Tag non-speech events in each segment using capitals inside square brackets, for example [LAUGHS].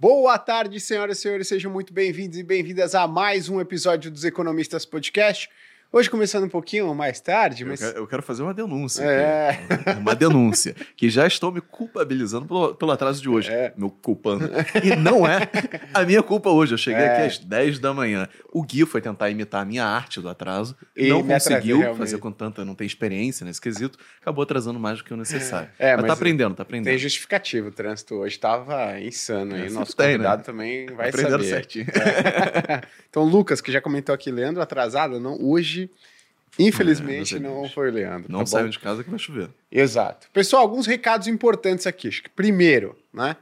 Boa tarde, senhoras e senhores, sejam muito bem-vindos e bem-vindas a mais um episódio dos Economistas Podcast. Hoje começando um pouquinho mais tarde, mas. Eu quero, eu quero fazer uma denúncia. É. aqui. Uma denúncia. Que já estou me culpabilizando pelo, pelo atraso de hoje. É. Meu culpando. E não é a minha culpa hoje. Eu cheguei É. aqui às 10 da manhã. O Gui foi tentar imitar a minha arte do atraso. E não me atrasei, conseguiu fazer com tanta. Não tem experiência nesse quesito. Acabou atrasando mais do que o necessário. É, mas, mas tá aprendendo, tá aprendendo. Tem justificativo, o trânsito hoje estava insano aí. É, O nosso sempre tem, convidado né? também vai Aprendendo saber. certinho. [LAUGHS] então, Lucas, que já comentou aqui, Leandro, atrasado, não, hoje, infelizmente, É, não foi o Leandro. Não tá saiam de casa que vai chover. Exato. Pessoal, alguns recados importantes aqui. Primeiro, né?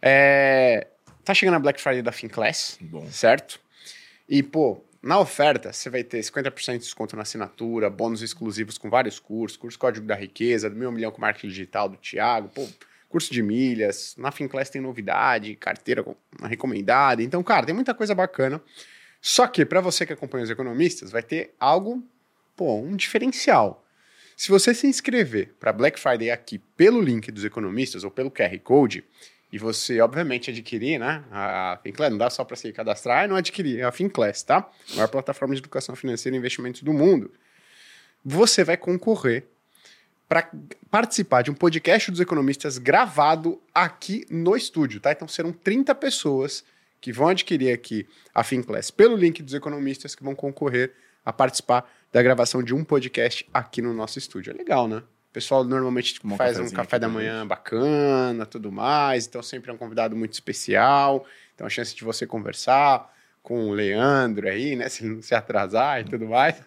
É... Tá chegando a Black Friday da Finclass, Bom. certo? E, pô, na oferta, você vai ter 50% de desconto na assinatura, bônus exclusivos com vários cursos, curso Código da Riqueza, do Meu Milhão com Marketing Digital, do Thiago, pô, curso de milhas. Na Finclass tem novidade, carteira com- recomendada. Então, cara, tem muita coisa bacana. Só que, para você que acompanha os economistas, vai ter algo, pô, um diferencial. Se você se inscrever para Black Friday aqui pelo link dos economistas ou pelo QR Code, e você, obviamente, adquirir, né? A Finclass, não dá só para se cadastrar e não adquirir, é a Finclass, tá? A maior plataforma de educação financeira e investimentos do mundo. Você vai concorrer para participar de um podcast dos economistas gravado aqui no estúdio, tá? Então serão 30 pessoas que vão adquirir aqui a Finclass pelo link dos economistas que vão concorrer a participar da gravação de um podcast aqui no nosso estúdio. É legal, né? O pessoal normalmente tipo, um faz um café da manhã bacana, tudo mais. Então sempre é um convidado muito especial. Então a chance de você conversar com o Leandro aí, né? Se ele não se atrasar e tudo mais.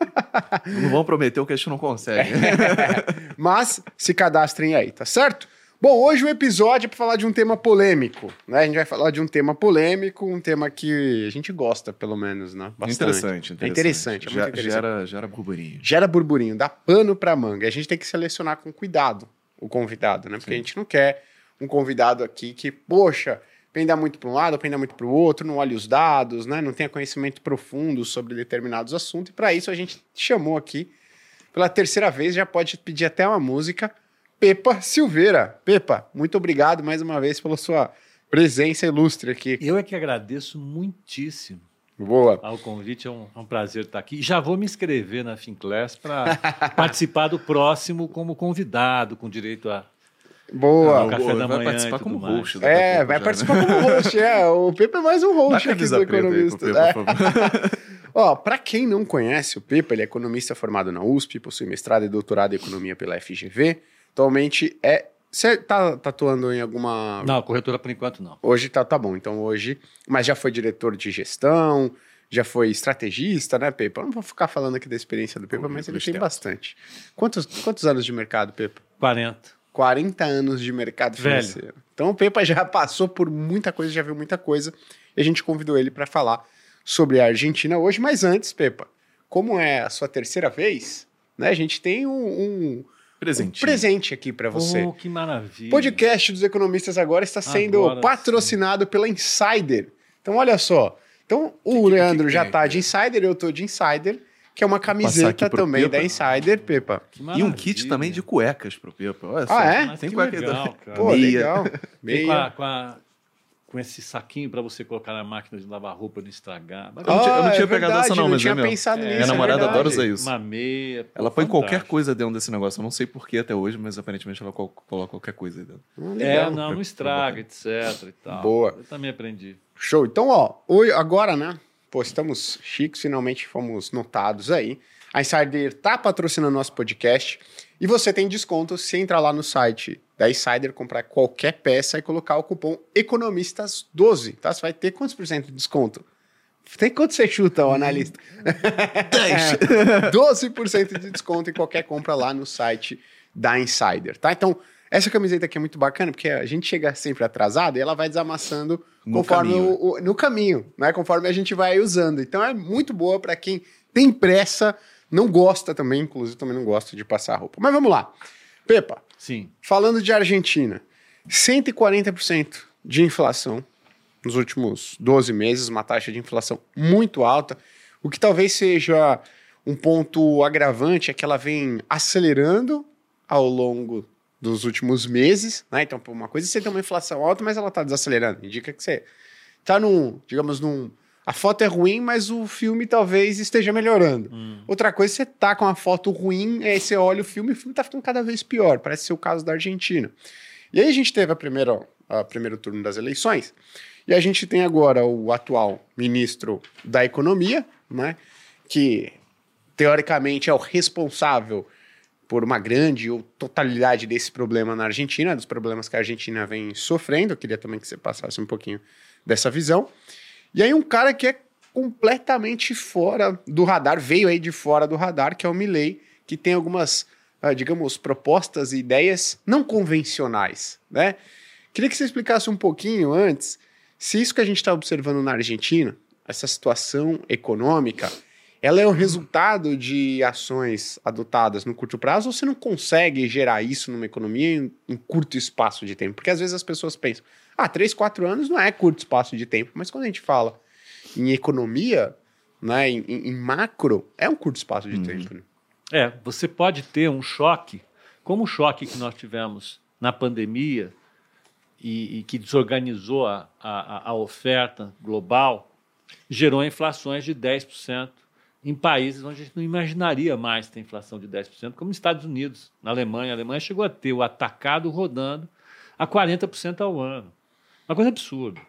Não vão prometer o que a gente não consegue. [LAUGHS] Mas se cadastrem aí, tá certo? Bom, hoje o episódio é para falar de um tema polêmico, né? A gente vai falar de um tema polêmico, um tema que a gente gosta, pelo menos, né? Bastante. Interessante, interessante. É interessante, é muito interessante. Gera, gera burburinho. Gera burburinho, dá pano pra manga. A gente tem que selecionar com cuidado o convidado, né? Porque Sim. a gente não quer um convidado aqui que, poxa, penda muito para um lado, penda muito para o outro, não olhe os dados, né? Não tenha conhecimento profundo sobre determinados assuntos. E para isso a gente chamou aqui, pela terceira vez, já pode pedir até uma música, Pepa Silveira. Pepa, muito obrigado mais uma vez pela sua presença ilustre aqui. Eu é que agradeço muitíssimo Boa. ao convite, é um, é um prazer estar aqui. Já vou me inscrever na Finclass para [LAUGHS] participar do próximo como convidado, com direito a. Boa. Café da vai manhã participar e tudo como mais. host. É, pouco vai já, né? participar como host, é. O Pepa é mais um Dá host aqui do aí Economista. Pepa, É. favor. [LAUGHS] Ó, pra quem não conhece o Pepa, ele é economista formado na USP, possui mestrado e doutorado em economia pela FGV. Atualmente é. Você tá tatuando em alguma. Não, corretora por enquanto não. Hoje tá, tá bom, então hoje. Mas já foi diretor de gestão, já foi estrategista, né, Pepa? Eu não vou ficar falando aqui da experiência do Pepa, mas ele tem bastante. Quantos, quantos anos de mercado, Pepa? 40. 40 anos de mercado Velho. financeiro. Então o Pepa já passou por muita coisa, já viu muita coisa. E a gente convidou ele para falar sobre a Argentina hoje. Mas antes, Pepa, como é a sua terceira vez, né? A gente tem um, um- um Presentinho. presente aqui para você. Oh, que maravilha. O podcast dos economistas agora está sendo Agora patrocinado pela Insider. Então, olha só. Então, o que- Leandro que já tem tá aqui? de Insider, eu tô de Insider, que é uma camiseta também Pepa. da Insider, Pepa. Que E um kit também de cuecas pro Pepa. Olha só. Ah, é? Tem que cueca legal, cara. Pô, Meia. legal. Vem com, Meia. a- com a- com esse saquinho para você colocar na máquina de lavar roupa não estragar. Eu não tinha- eu não Ah, tinha é pegado verdade, essa não, mas é tinha mesmo. pensado É, nisso. Minha é namorada adora usar isso. Uma meia. pô, Ela põe qualquer fantástico. coisa dentro desse negócio. Eu não sei porquê até hoje, mas aparentemente ela col- coloca qualquer coisa aí dentro. Ah, É, legal. não, não estraga, etc e tal. Boa. Eu também aprendi. Show. Então, ó, hoje, agora, né? Pô, estamos chiques, finalmente fomos notados aí. A Insider tá patrocinando nosso podcast e você tem desconto se entrar lá no site da Insider, comprar qualquer peça e colocar o cupom ECONOMISTAS12, tá? Você vai ter quantos por cento de desconto? Tem quanto você chuta, o analista? 10! 12% [LAUGHS] de desconto em qualquer compra lá no site da Insider, tá? Então, essa camiseta aqui é muito bacana porque a gente chega sempre atrasado e ela vai desamassando No conforme caminho. o, o- no caminho, né? Conforme a gente vai usando. Então é muito boa para quem tem pressa, não gosta também, inclusive também não gosta de passar roupa. Mas vamos lá. Pepa, Sim. falando de Argentina, 140% de inflação nos últimos 12 meses, uma taxa de inflação muito alta, o que talvez seja um ponto agravante é que ela vem acelerando ao longo dos últimos meses, né? Então, uma coisa é você ter uma inflação alta, mas ela está desacelerando. Indica que você está num, digamos, num. A foto é ruim, mas o filme talvez esteja melhorando. Hum. Outra coisa, você tá com uma foto ruim, aí você olha o filme e o filme tá ficando cada vez pior. Parece ser o caso da Argentina. E aí a gente teve a primeira, a primeiro turno das eleições, e a gente tem agora o atual ministro da Economia, né? Que teoricamente é o responsável por uma grande ou totalidade desse problema na Argentina, dos problemas que a Argentina vem sofrendo. Eu queria também que você passasse um pouquinho dessa visão. E aí um cara que é completamente fora do radar, veio aí de fora do radar, que é o Milley, que tem algumas, ah, digamos, propostas e ideias não convencionais, né? Queria que você explicasse um pouquinho antes se isso que a gente está observando na Argentina, essa situação econômica, ela é o resultado de ações adotadas no curto prazo ou você não consegue gerar isso numa economia em, em curto espaço de tempo? Porque às vezes as pessoas pensam, ah, três, quatro anos não é curto espaço de tempo, mas quando a gente fala em economia, né, em, em macro, é um curto espaço de Uhum. tempo. Né? É, você pode ter um choque, como o choque que nós tivemos na pandemia e, e que desorganizou a, a, a oferta global, gerou inflações de 10% em países onde a gente não imaginaria mais ter inflação de 10%, como nos Estados Unidos, na Alemanha. A Alemanha chegou a ter o atacado rodando a 40% ao ano. Uma coisa absurda.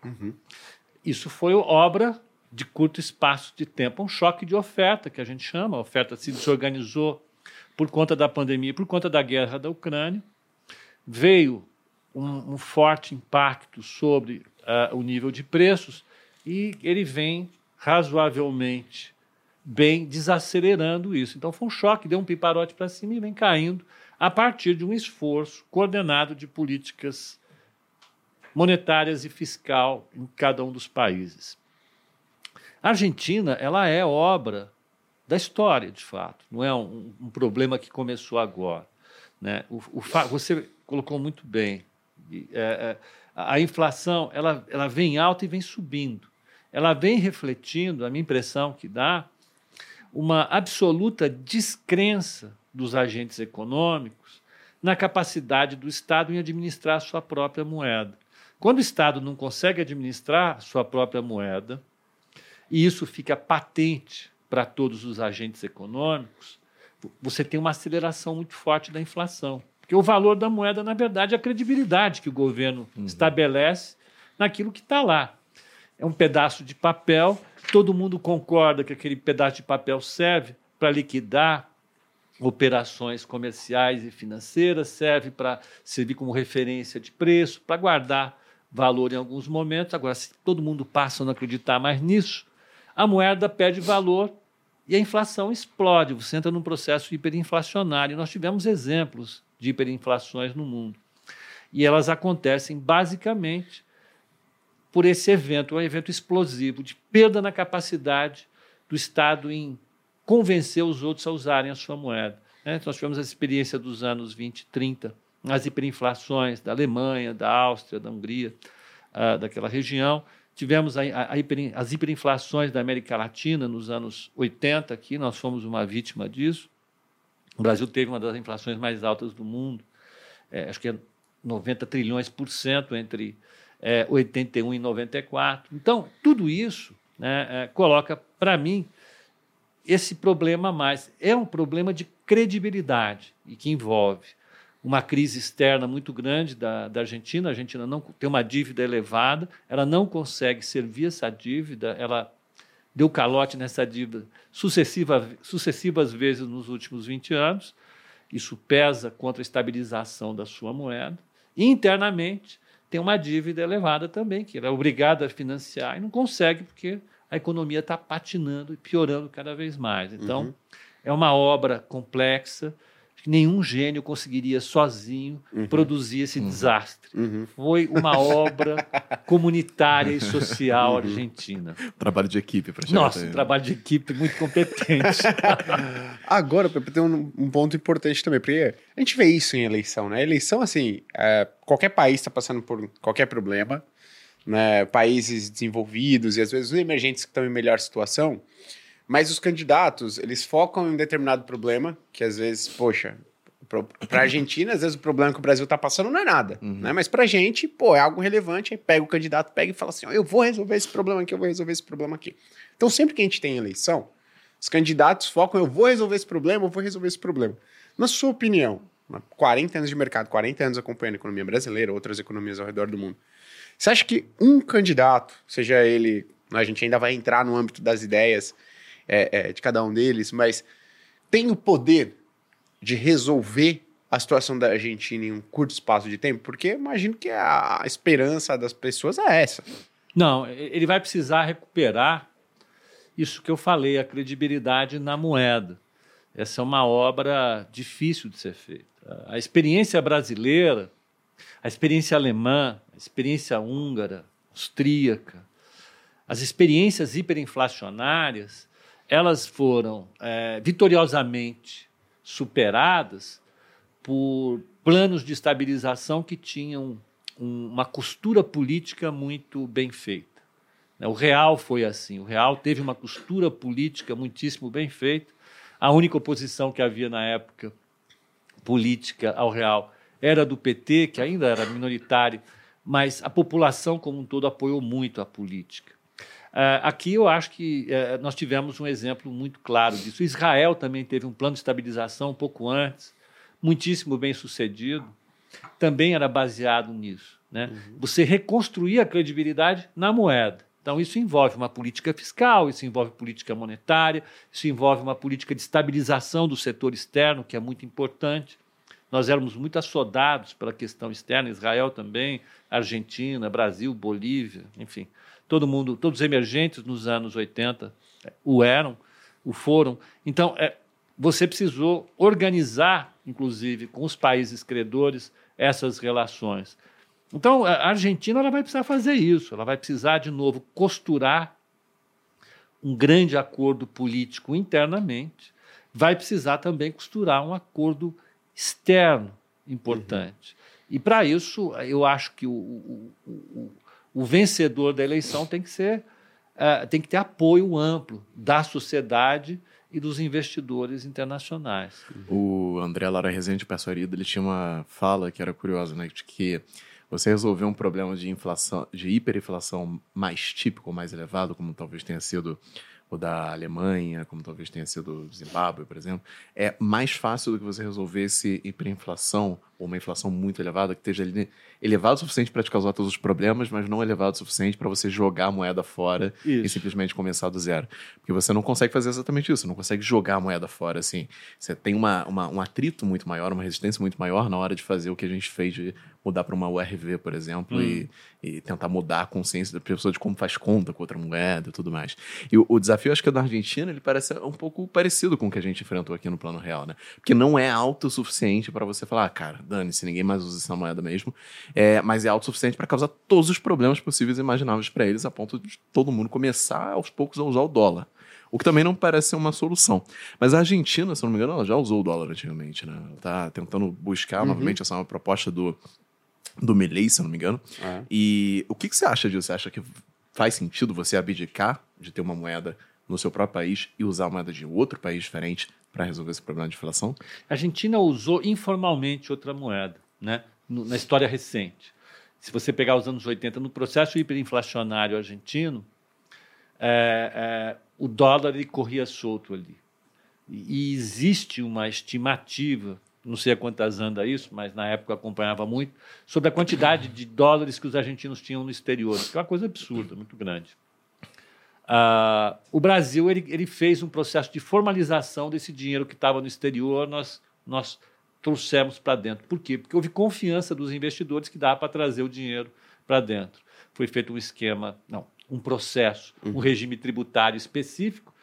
Isso foi obra de curto espaço de tempo, um choque de oferta, que a gente chama. A oferta se desorganizou por conta da pandemia, por conta da guerra da Ucrânia. Veio um, um forte impacto sobre ah, o nível de preços e ele vem razoavelmente bem desacelerando isso. Então foi um choque, deu um piparote para cima e vem caindo a partir de um esforço coordenado de políticas monetárias e fiscal em cada um dos países. A Argentina, ela é obra da história, de fato. Não é um, um problema que começou agora. Né? O, o você colocou muito bem. É, é, a inflação ela, ela vem alta e vem subindo. Ela vem refletindo, a minha impressão que dá, uma absoluta descrença dos agentes econômicos na capacidade do Estado em administrar sua própria moeda. Quando o Estado não consegue administrar sua própria moeda, e isso fica patente para todos os agentes econômicos, você tem uma aceleração muito forte da inflação. Porque o valor da moeda, na verdade, é a credibilidade que o governo estabelece naquilo que está lá. É um pedaço de papel, todo mundo concorda que aquele pedaço de papel serve para liquidar operações comerciais e financeiras, serve para servir como referência de preço, para guardar valor em alguns momentos. Agora, se todo mundo passa a não acreditar mais nisso, a moeda perde valor e a inflação explode. Você entra num processo hiperinflacionário. Nós tivemos exemplos de hiperinflações no mundo. E elas acontecem basicamente por esse evento, um evento explosivo de perda na capacidade do Estado em convencer os outros a usarem a sua moeda. né? Nós tivemos a experiência dos anos 20 e 30, as hiperinflações da Alemanha, da Áustria, da Hungria, ah, daquela região. Tivemos a, a, a hiper, as hiperinflações da América Latina nos anos 80, aqui nós fomos uma vítima disso. O Brasil teve uma das inflações mais altas do mundo, é, acho que é 90 trilhões por cento entre é, 81 e 94. Então, tudo isso né, é, coloca, para mim, esse problema mais. É um problema de credibilidade e que envolve uma crise externa muito grande da, da Argentina. A Argentina não tem uma dívida elevada, ela não consegue servir essa dívida, ela deu calote nessa dívida sucessiva, sucessivas vezes nos últimos 20 anos. Isso pesa contra a estabilização da sua moeda. E internamente tem uma dívida elevada também, que ela é obrigada a financiar e não consegue porque a economia está patinando e piorando cada vez mais. Então, Uhum. é uma obra complexa nenhum gênio conseguiria sozinho produzir esse desastre. Uhum. Foi uma obra [LAUGHS] comunitária e social argentina. Trabalho de equipe para Nossa, até um trabalho de equipe muito competente. [LAUGHS] Agora, Pepe, tem um, um ponto importante também, porque a gente vê isso em eleição, né? Eleição, assim, é, qualquer país está passando por qualquer problema, né? Países desenvolvidos e às vezes os emergentes que estão em melhor situação, mas os candidatos, eles focam em um determinado problema, que às vezes, poxa, Para a Argentina, às vezes o problema que o Brasil está passando não é nada, Uhum. né? Mas para a gente, pô, é algo relevante. Aí pega o candidato, pega e fala assim: ó, eu vou resolver esse problema aqui, eu vou resolver esse problema aqui. Então, sempre que a gente tem eleição, os candidatos focam: eu vou resolver esse problema, eu vou resolver esse problema. Na sua opinião, há 40 anos de mercado, 40 anos acompanhando a economia brasileira, outras economias ao redor do mundo, você acha que um candidato, seja ele, a gente ainda vai entrar no âmbito das ideias é, é, de cada um deles, mas tem o poder de resolver a situação da Argentina em um curto espaço de tempo? Porque imagino que a esperança das pessoas é essa. Não, ele vai precisar recuperar isso que eu falei, a credibilidade na moeda. Essa é uma obra difícil de ser feita. A experiência brasileira, a experiência alemã, a experiência húngara, austríaca, as experiências hiperinflacionárias, elas foram é, vitoriosamente superadas por planos de estabilização que tinham um, uma costura política muito bem feita. Né? O real foi assim. O real teve uma costura política muitíssimo bem feita. A única oposição que havia na época política ao real era do PT, que ainda era minoritário, mas a população como um todo apoiou muito a política. Uh, aqui eu acho que uh, nós tivemos um exemplo muito claro disso. Israel também teve um plano de estabilização um pouco antes, muitíssimo bem sucedido, também era baseado nisso. Né? Uhum. Você reconstruir a credibilidade na moeda. Então, isso envolve uma política fiscal, isso envolve política monetária, isso envolve uma política de estabilização do setor externo, que é muito importante. Nós éramos muito assodados pela questão externa, Israel também, Argentina, Brasil, Bolívia, enfim. Todo mundo, todos os emergentes nos anos 80 o eram, o foram. Então, é, você precisou organizar, inclusive, com os países credores, essas relações. Então, a Argentina ela vai precisar fazer isso, ela vai precisar, de novo, costurar um grande acordo político internamente, vai precisar também costurar um acordo externo importante. Uhum. E, para isso, eu acho que o, o, o, o, vencedor da eleição tem que ser, uh, tem que ter apoio amplo da sociedade e dos investidores internacionais. O André Lara Rezende Pessoarida, ele tinha uma fala que era curiosa, né, de que você resolver um problema de inflação, de hiperinflação mais típico, mais elevado, como talvez tenha sido o da Alemanha, como talvez tenha sido o Zimbábue, por exemplo, é mais fácil do que você resolver esse hiperinflação ou uma inflação muito elevada que esteja ali elevado o suficiente para te causar todos os problemas, mas não elevado o suficiente para você jogar a moeda fora isso. e simplesmente começar do zero. Porque você não consegue fazer exatamente isso, não consegue jogar a moeda fora assim. Você tem uma, uma, um atrito muito maior, uma resistência muito maior na hora de fazer o que a gente fez de mudar para uma URV, por exemplo, hum. e, e, tentar mudar a consciência da pessoa de como faz conta com outra moeda e tudo mais. E o, o desafio, acho que é da Argentina, ele parece um pouco parecido com o que a gente enfrentou aqui no plano real, né? Porque não é alto o suficiente para você falar, ah, cara, dane-se, ninguém mais usa essa moeda mesmo. É, mas é alto o suficiente para causar todos os problemas possíveis e imagináveis para eles, a ponto de todo mundo começar aos poucos a usar o dólar. O que também não parece ser uma solução. Mas a Argentina, se não me engano, ela já usou o dólar antigamente, né? Ela tá tentando buscar uhum. novamente, essa é uma proposta do, do Milley, se não me engano. É. E o que, que você acha disso? Você acha que faz sentido você abdicar de ter uma moeda no seu próprio país e usar a moeda de outro país diferente para resolver esse problema de inflação? A Argentina usou informalmente outra moeda, né? na história recente. Se você pegar os anos 80, no processo hiperinflacionário argentino, é, é, o dólar ele corria solto ali. E existe uma estimativa não sei a quantas anda isso, mas na época acompanhava muito, sobre a quantidade de dólares que os argentinos tinham no exterior, que é uma coisa absurda, muito grande. Uh, o Brasil ele, ele, fez um processo de formalização desse dinheiro que estava no exterior, nós, nós trouxemos para dentro. Por quê? Porque houve confiança dos investidores que dá para trazer o dinheiro para dentro. Foi feito um esquema, não, um processo, um regime tributário específico,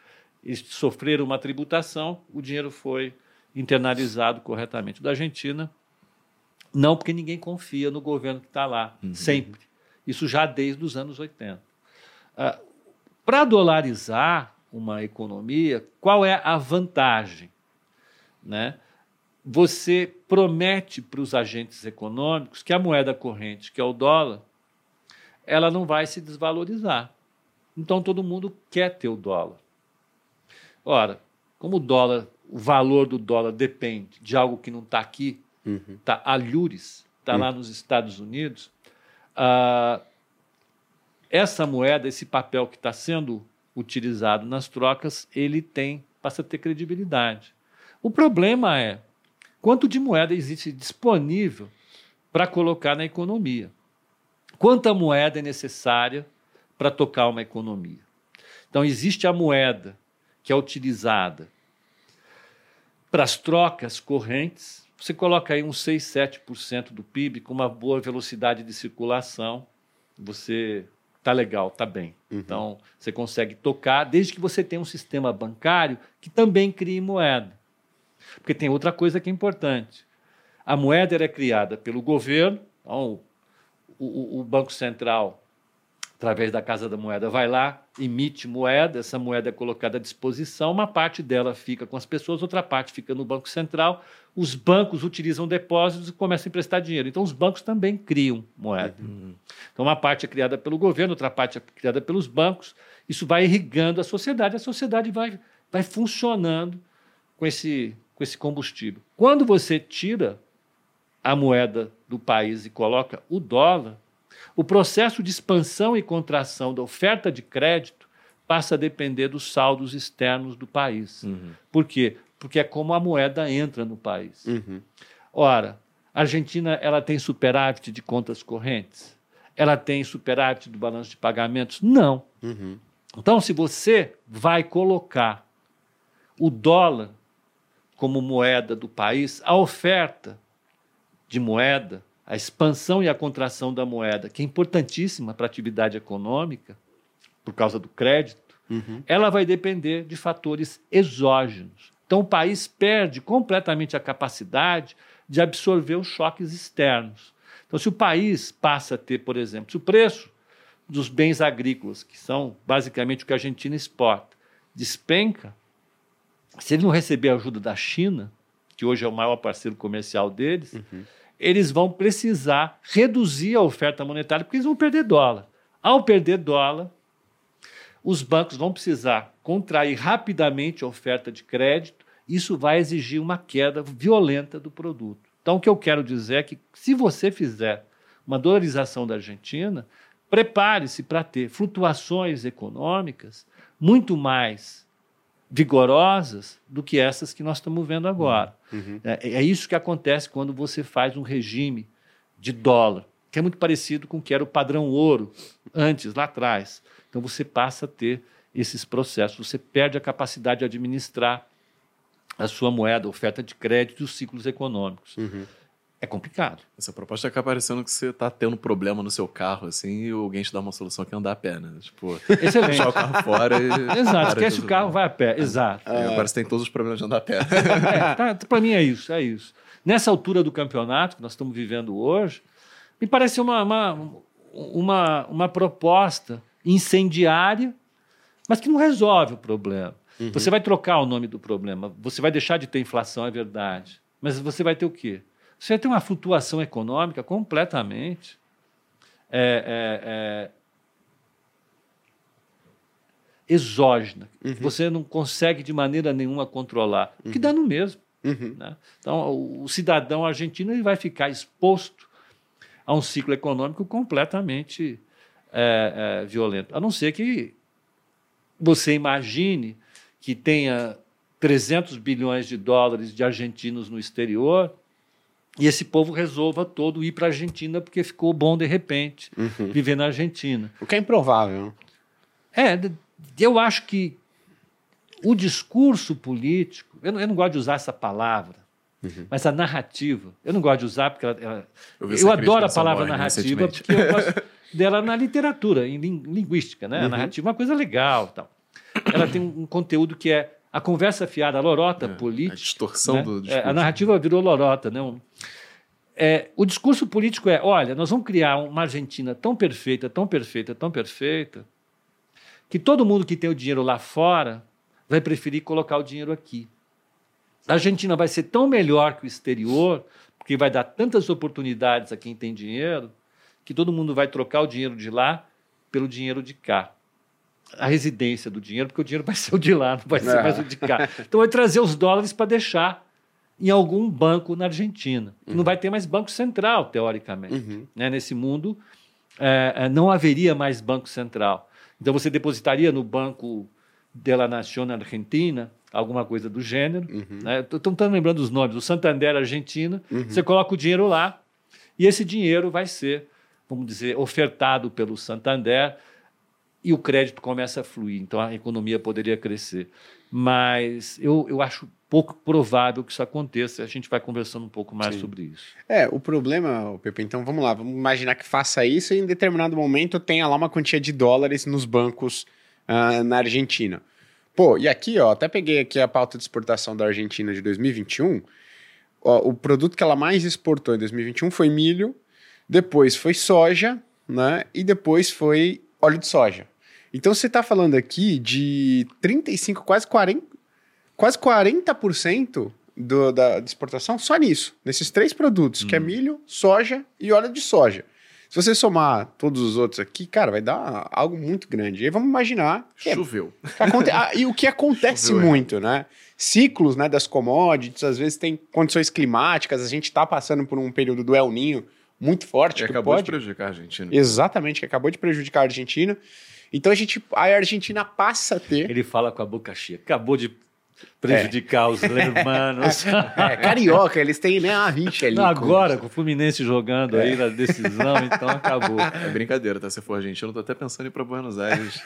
eles sofreram uma tributação, o dinheiro foi internalizado corretamente. O da Argentina, não, porque ninguém confia no governo que está lá, uhum. sempre. Isso já desde os anos 80. Ah, Para dolarizar uma economia, qual é a vantagem? Né? Você promete para os agentes econômicos que a moeda corrente, que é o dólar, ela não vai se desvalorizar. Então todo mundo quer ter o dólar. Ora, como o dólar o valor do dólar depende de algo que não está aqui, está alhures, está lá nos Estados Unidos, ah, essa moeda, esse papel que está sendo utilizado nas trocas, ele tem passa a ter credibilidade. O problema é quanto de moeda existe disponível para colocar na economia. Quanta moeda é necessária para tocar uma economia? Então, existe a moeda que é utilizada para as trocas correntes. Você coloca aí uns 6, 7% do PIB com uma boa velocidade de circulação. Você tá legal, tá bem. Uhum. Então, você consegue tocar, desde que você tenha um sistema bancário que também crie moeda. Porque tem outra coisa que é importante. A moeda era criada pelo governo, então, o, o, Banco Central, através da Casa da Moeda, vai lá, emite moeda, essa moeda é colocada à disposição, uma parte dela fica com as pessoas, outra parte fica no Banco Central. Os bancos utilizam depósitos e começam a emprestar dinheiro. Então, os bancos também criam moeda. Uhum. Então, uma parte é criada pelo governo, outra parte é criada pelos bancos. Isso vai irrigando a sociedade, a sociedade vai, vai funcionando com esse, com esse combustível. Quando você tira a moeda do país e coloca o dólar, o processo de expansão e contração da oferta de crédito passa a depender dos saldos externos do país. Uhum. Por quê? Porque é como a moeda entra no país. Uhum. Ora, a Argentina ela tem superávit de contas correntes? Ela tem superávit do balanço de pagamentos? Não. Uhum. Então, se você vai colocar o dólar como moeda do país, a oferta de moeda, a expansão e a contração da moeda, que é importantíssima para a atividade econômica, por causa do crédito, uhum. ela vai depender de fatores exógenos. Então, o país perde completamente a capacidade de absorver os choques externos. Então, se o país passa a ter, por exemplo, se o preço dos bens agrícolas, que são basicamente o que a Argentina exporta, despenca, se ele não receber ajuda da China, que hoje é o maior parceiro comercial deles, uhum eles vão precisar reduzir a oferta monetária, porque eles vão perder dólar. Ao perder dólar, os bancos vão precisar contrair rapidamente a oferta de crédito, isso vai exigir uma queda violenta do produto. Então, o que eu quero dizer é que, se você fizer uma dolarização da Argentina, prepare-se para ter flutuações econômicas muito mais vigorosas do que essas que nós estamos vendo agora. Uhum. É, é, isso que acontece quando você faz um regime de dólar, que é muito parecido com o que era o padrão ouro antes, lá atrás. Então você passa a ter esses processos, você perde a capacidade de administrar a sua moeda, a oferta de crédito e os ciclos econômicos. Uhum é complicado. Essa proposta acaba parecendo que você está tendo problema no seu carro, assim, e alguém te dá uma solução que é andar a pé, né? Tipo, Excelente. deixar o carro fora e. [LAUGHS] Exato, esquece o carro, vai a pé. Exato. É. Parece que tem todos os problemas de andar a pé. É, tá, para mim é isso, é isso. Nessa altura do campeonato que nós estamos vivendo hoje, me parece uma, uma, uma, uma proposta incendiária, mas que não resolve o problema. Uhum. Você vai trocar o nome do problema, você vai deixar de ter inflação, é verdade. Mas você vai ter o quê? Você tem uma flutuação econômica completamente é, é, é, exógena. Uhum. Você não consegue de maneira nenhuma controlar, o que dá no mesmo. Uhum. Né? Então, o, o, cidadão argentino ele vai ficar exposto a um ciclo econômico completamente é, é, violento. A não ser que você imagine que tenha 300 bilhões de dólares de argentinos no exterior e esse povo resolva todo ir para a Argentina porque ficou bom de repente uhum. viver na Argentina. O que é improvável. É, eu acho que o discurso político, eu não, eu não gosto de usar essa palavra, uhum. mas a narrativa, eu não gosto de usar porque ela, ela, eu, eu adoro a palavra narrativa porque eu gosto dela na literatura, em linguística, né? Uhum. A narrativa é uma coisa legal, tal. Ela tem um conteúdo que é a conversa fiada, a lorota é, política. A distorção né? do discurso. É, a narrativa virou lorota. Né? É, o discurso político é: olha, nós vamos criar uma Argentina tão perfeita, tão perfeita, tão perfeita, que todo mundo que tem o dinheiro lá fora vai preferir colocar o dinheiro aqui. A Argentina vai ser tão melhor que o exterior, porque vai dar tantas oportunidades a quem tem dinheiro, que todo mundo vai trocar o dinheiro de lá pelo dinheiro de cá. A residência do dinheiro, porque o dinheiro vai ser o de lá, não vai ser É. mais o de cá. Então vai trazer os dólares para deixar em algum banco na Argentina. Não vai ter mais banco central, teoricamente. Uhum. Né? Nesse mundo, é, é, não haveria mais banco central. Então você depositaria no Banco de la Nación Argentina, alguma coisa do gênero. Né? Estou tentando lembrando os nomes. O Santander Argentina, você coloca o dinheiro lá e esse dinheiro vai ser, vamos dizer, ofertado pelo Santander e o crédito começa a fluir. Então a economia poderia crescer. Mas eu, eu acho pouco provável que isso aconteça. A gente vai conversando um pouco mais Sim. sobre isso. É, o problema, Pepe, então vamos lá, vamos imaginar que faça isso e em determinado momento tenha lá uma quantia de dólares nos bancos ah, na Argentina. Pô, e aqui, ó, até peguei aqui a pauta de exportação da Argentina de 2021. Ó, o produto que ela mais exportou em 2021 foi milho, depois foi soja, né? E depois foi óleo de soja. Então você está falando aqui de 35, quase 40, quase 40% do, da de exportação só nisso, nesses três produtos, que é milho, soja e óleo de soja. Se você somar todos os outros aqui, cara, vai dar algo muito grande. E aí vamos imaginar é- Choveu. aconte- ah, e o que acontece Choveu, é. muito, né? Ciclos né, das commodities, às vezes tem condições climáticas, a gente está passando por um período do El Ninho muito forte. Que acabou pode... de prejudicar a Argentina. Exatamente, que acabou de prejudicar a Argentina. Então a gente, a Argentina passa a ter. Ele fala com a boca cheia. Acabou de prejudicar os hermanos. [LAUGHS] É, carioca, eles têm né, a rixa ali. Não, agora, com o Fluminense jogando aí na decisão, então acabou. É brincadeira, tá? Se for argentino, eu tô até pensando em ir pra Buenos Aires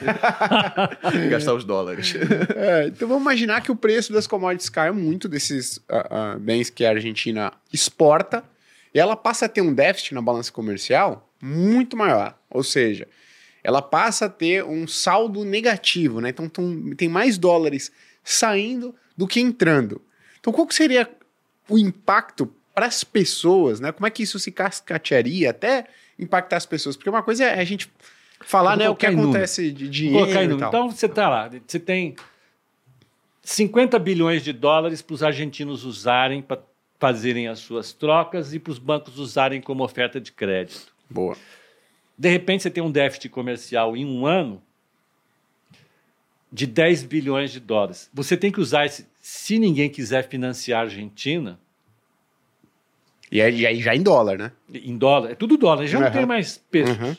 [LAUGHS] gastar os dólares. É, então vamos imaginar que o preço das commodities caiu muito desses ah, ah, bens que a Argentina exporta e ela passa a ter um déficit na balança comercial muito maior. Ou seja, ela passa a ter um saldo negativo, né? Então tem mais dólares saindo do que entrando. Então qual seria o impacto para as pessoas, né? Como é que isso se cascatearia até impactar as pessoas? Porque uma coisa é a gente falar, né, o que em número. acontece de dinheiro. Então você está lá, você tem 50 bilhões de dólares para os argentinos usarem para fazerem as suas trocas e para os bancos usarem como oferta de crédito. Boa. De repente você tem um déficit comercial em um ano de 10 bilhões de dólares. Você tem que usar esse. Se ninguém quiser financiar a Argentina, E aí, já em dólar, né? em dólar, é tudo dólar, já não Uhum. tem mais pesos. Uhum.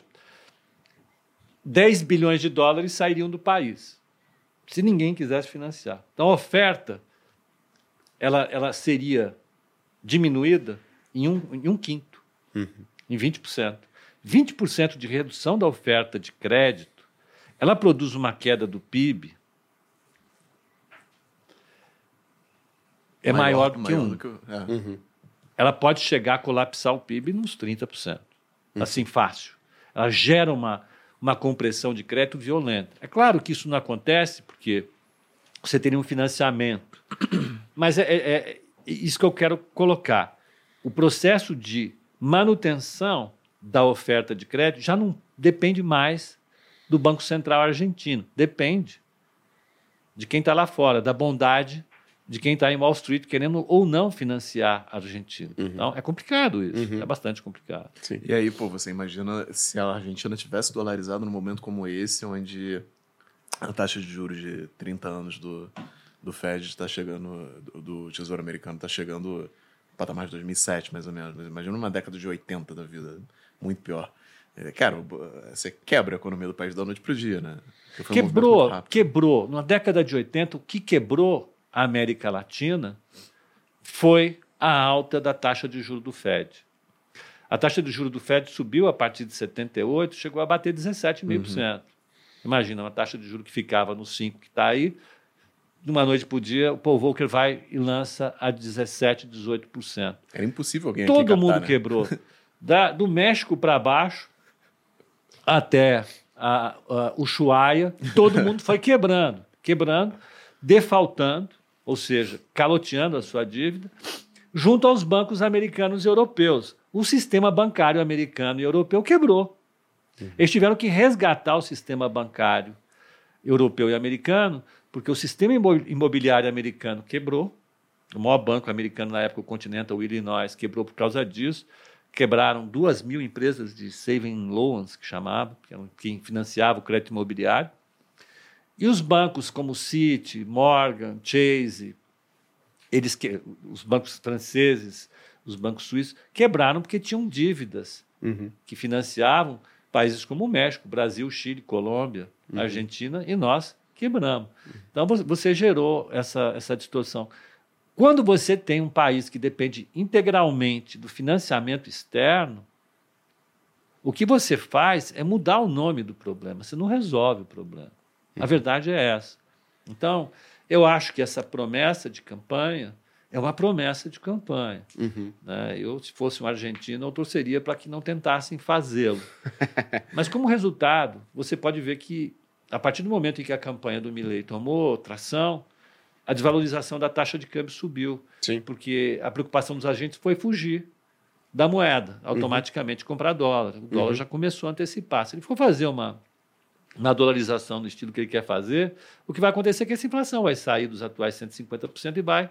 10 bilhões de dólares sairiam do país, se ninguém quisesse financiar. Então a oferta ela, ela seria diminuída em um, em um quinto, em 20%. 20% de redução da oferta de crédito, ela produz uma queda do PIB é maior, do que um. do que o- é. ela pode chegar a colapsar o PIB nos 30%. Assim, fácil. Ela gera uma, uma compressão de crédito violenta. É claro que isso não acontece porque você teria um financiamento. [COUGHS] Mas é, é- é isso que eu quero colocar. O processo de manutenção da oferta de crédito já não depende mais do Banco Central argentino. Depende de quem está lá fora, da bondade de quem está em Wall Street querendo ou não financiar a Argentina. Então, é complicado isso. É bastante complicado. Sim. E aí, pô, você imagina se a Argentina tivesse dolarizado num momento como esse, onde a taxa de juros de 30 anos do, do Fed está chegando, do, do Tesouro Americano está chegando no patamar de 2007, mais ou menos. Mas imagina uma década de 80 da vida, muito pior. É, Cara, você quebra a economia do país da noite pro dia, né? Um Quebrou, quebrou. Na década de 80, o que quebrou a América Latina foi a alta da taxa de juros do Fed. A taxa de juros do Fed subiu a partir de 78, chegou a bater 17,5%. Imagina, uma taxa de juros que ficava no 5 que está aí, de uma noite para o dia, o Paul Volcker vai e lança a 17, 18%. Era impossível alguém Todo captar, mundo né? quebrou. [LAUGHS] Da- do México para baixo até a- a- Ushuaia, todo mundo foi quebrando, quebrando, defaltando, ou seja, caloteando a sua dívida, junto aos bancos americanos e europeus. O sistema bancário americano e europeu quebrou. Eles tiveram que resgatar o sistema bancário europeu e americano, porque o sistema imo- imobiliário americano quebrou. O maior banco americano na época, o Continental Illinois, quebrou por causa disso. Quebraram duas mil empresas de saving loans, que chamavam, que eram quem financiava o crédito imobiliário. E os bancos como Citi, Morgan, Chase, eles que, os bancos franceses, os bancos suíços, quebraram porque tinham dívidas Uhum. que financiavam países como o México, Brasil, Chile, Colômbia, Uhum. Argentina, e nós quebramos. Então vo- você gerou essa, essa distorção. Quando você tem um país que depende integralmente do financiamento externo, o que você faz é mudar o nome do problema, você não resolve o problema. A verdade é essa. Então, eu acho que essa promessa de campanha é uma promessa de campanha. Uhum. né? Eu, se fosse um argentino, eu torceria para que não tentassem fazê-lo. [LAUGHS] Mas, como resultado, você pode ver que, a partir do momento em que a campanha do Milley tomou tração, a desvalorização da taxa de câmbio subiu, Sim. porque a preocupação dos agentes foi fugir da moeda, automaticamente comprar dólar. O dólar Uhum. já começou a antecipar. Se ele for fazer uma, uma dolarização no estilo que ele quer fazer, o que vai acontecer é que essa inflação vai sair dos atuais 150% e vai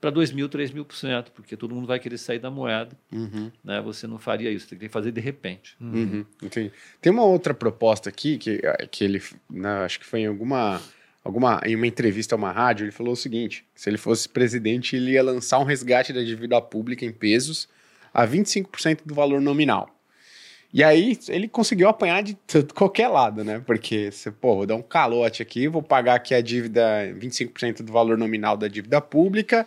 para 2.000, 3.000%, porque todo mundo vai querer sair da moeda. Uhum. Né? Você não faria isso, tem que fazer de repente. Uhum, entendi. Tem uma outra proposta aqui que, que ele, né, acho que foi em alguma, alguma, em uma entrevista a uma rádio, ele falou o seguinte: se ele fosse presidente, ele ia lançar um resgate da dívida pública em pesos a 25% do valor nominal. E aí ele conseguiu apanhar de qualquer lado, né? Porque você, pô, vou dar um calote aqui, vou pagar aqui a dívida, 25% do valor nominal da dívida pública.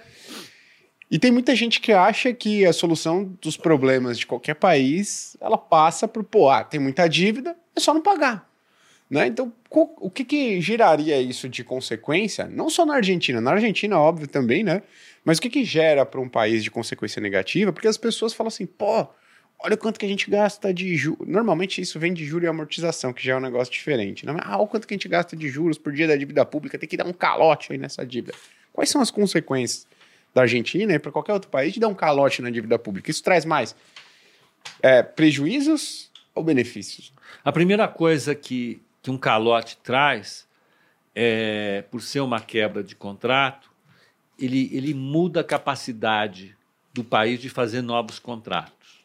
E tem muita gente que acha que a solução dos problemas de qualquer país, ela passa por, pô, ah, tem muita dívida, é só não pagar. Né? Então, o que, que geraria isso de consequência? Não só na Argentina, na Argentina, óbvio, também, né? Mas o que, que gera para um país de consequência negativa? Porque as pessoas falam assim, pô, olha quanto que a gente gasta de juros. Normalmente isso vem de juros e amortização, que já é um negócio diferente. Né? Ah, o quanto que a gente gasta de juros por dia da dívida pública, tem que dar um calote aí nessa dívida. Quais são as consequências da Argentina e para qualquer outro país de dar um calote na dívida pública? Isso traz mais é, prejuízos ou benefícios? A primeira coisa que, que um calote traz, é, por ser uma quebra de contrato, ele, ele muda a capacidade do país de fazer novos contratos.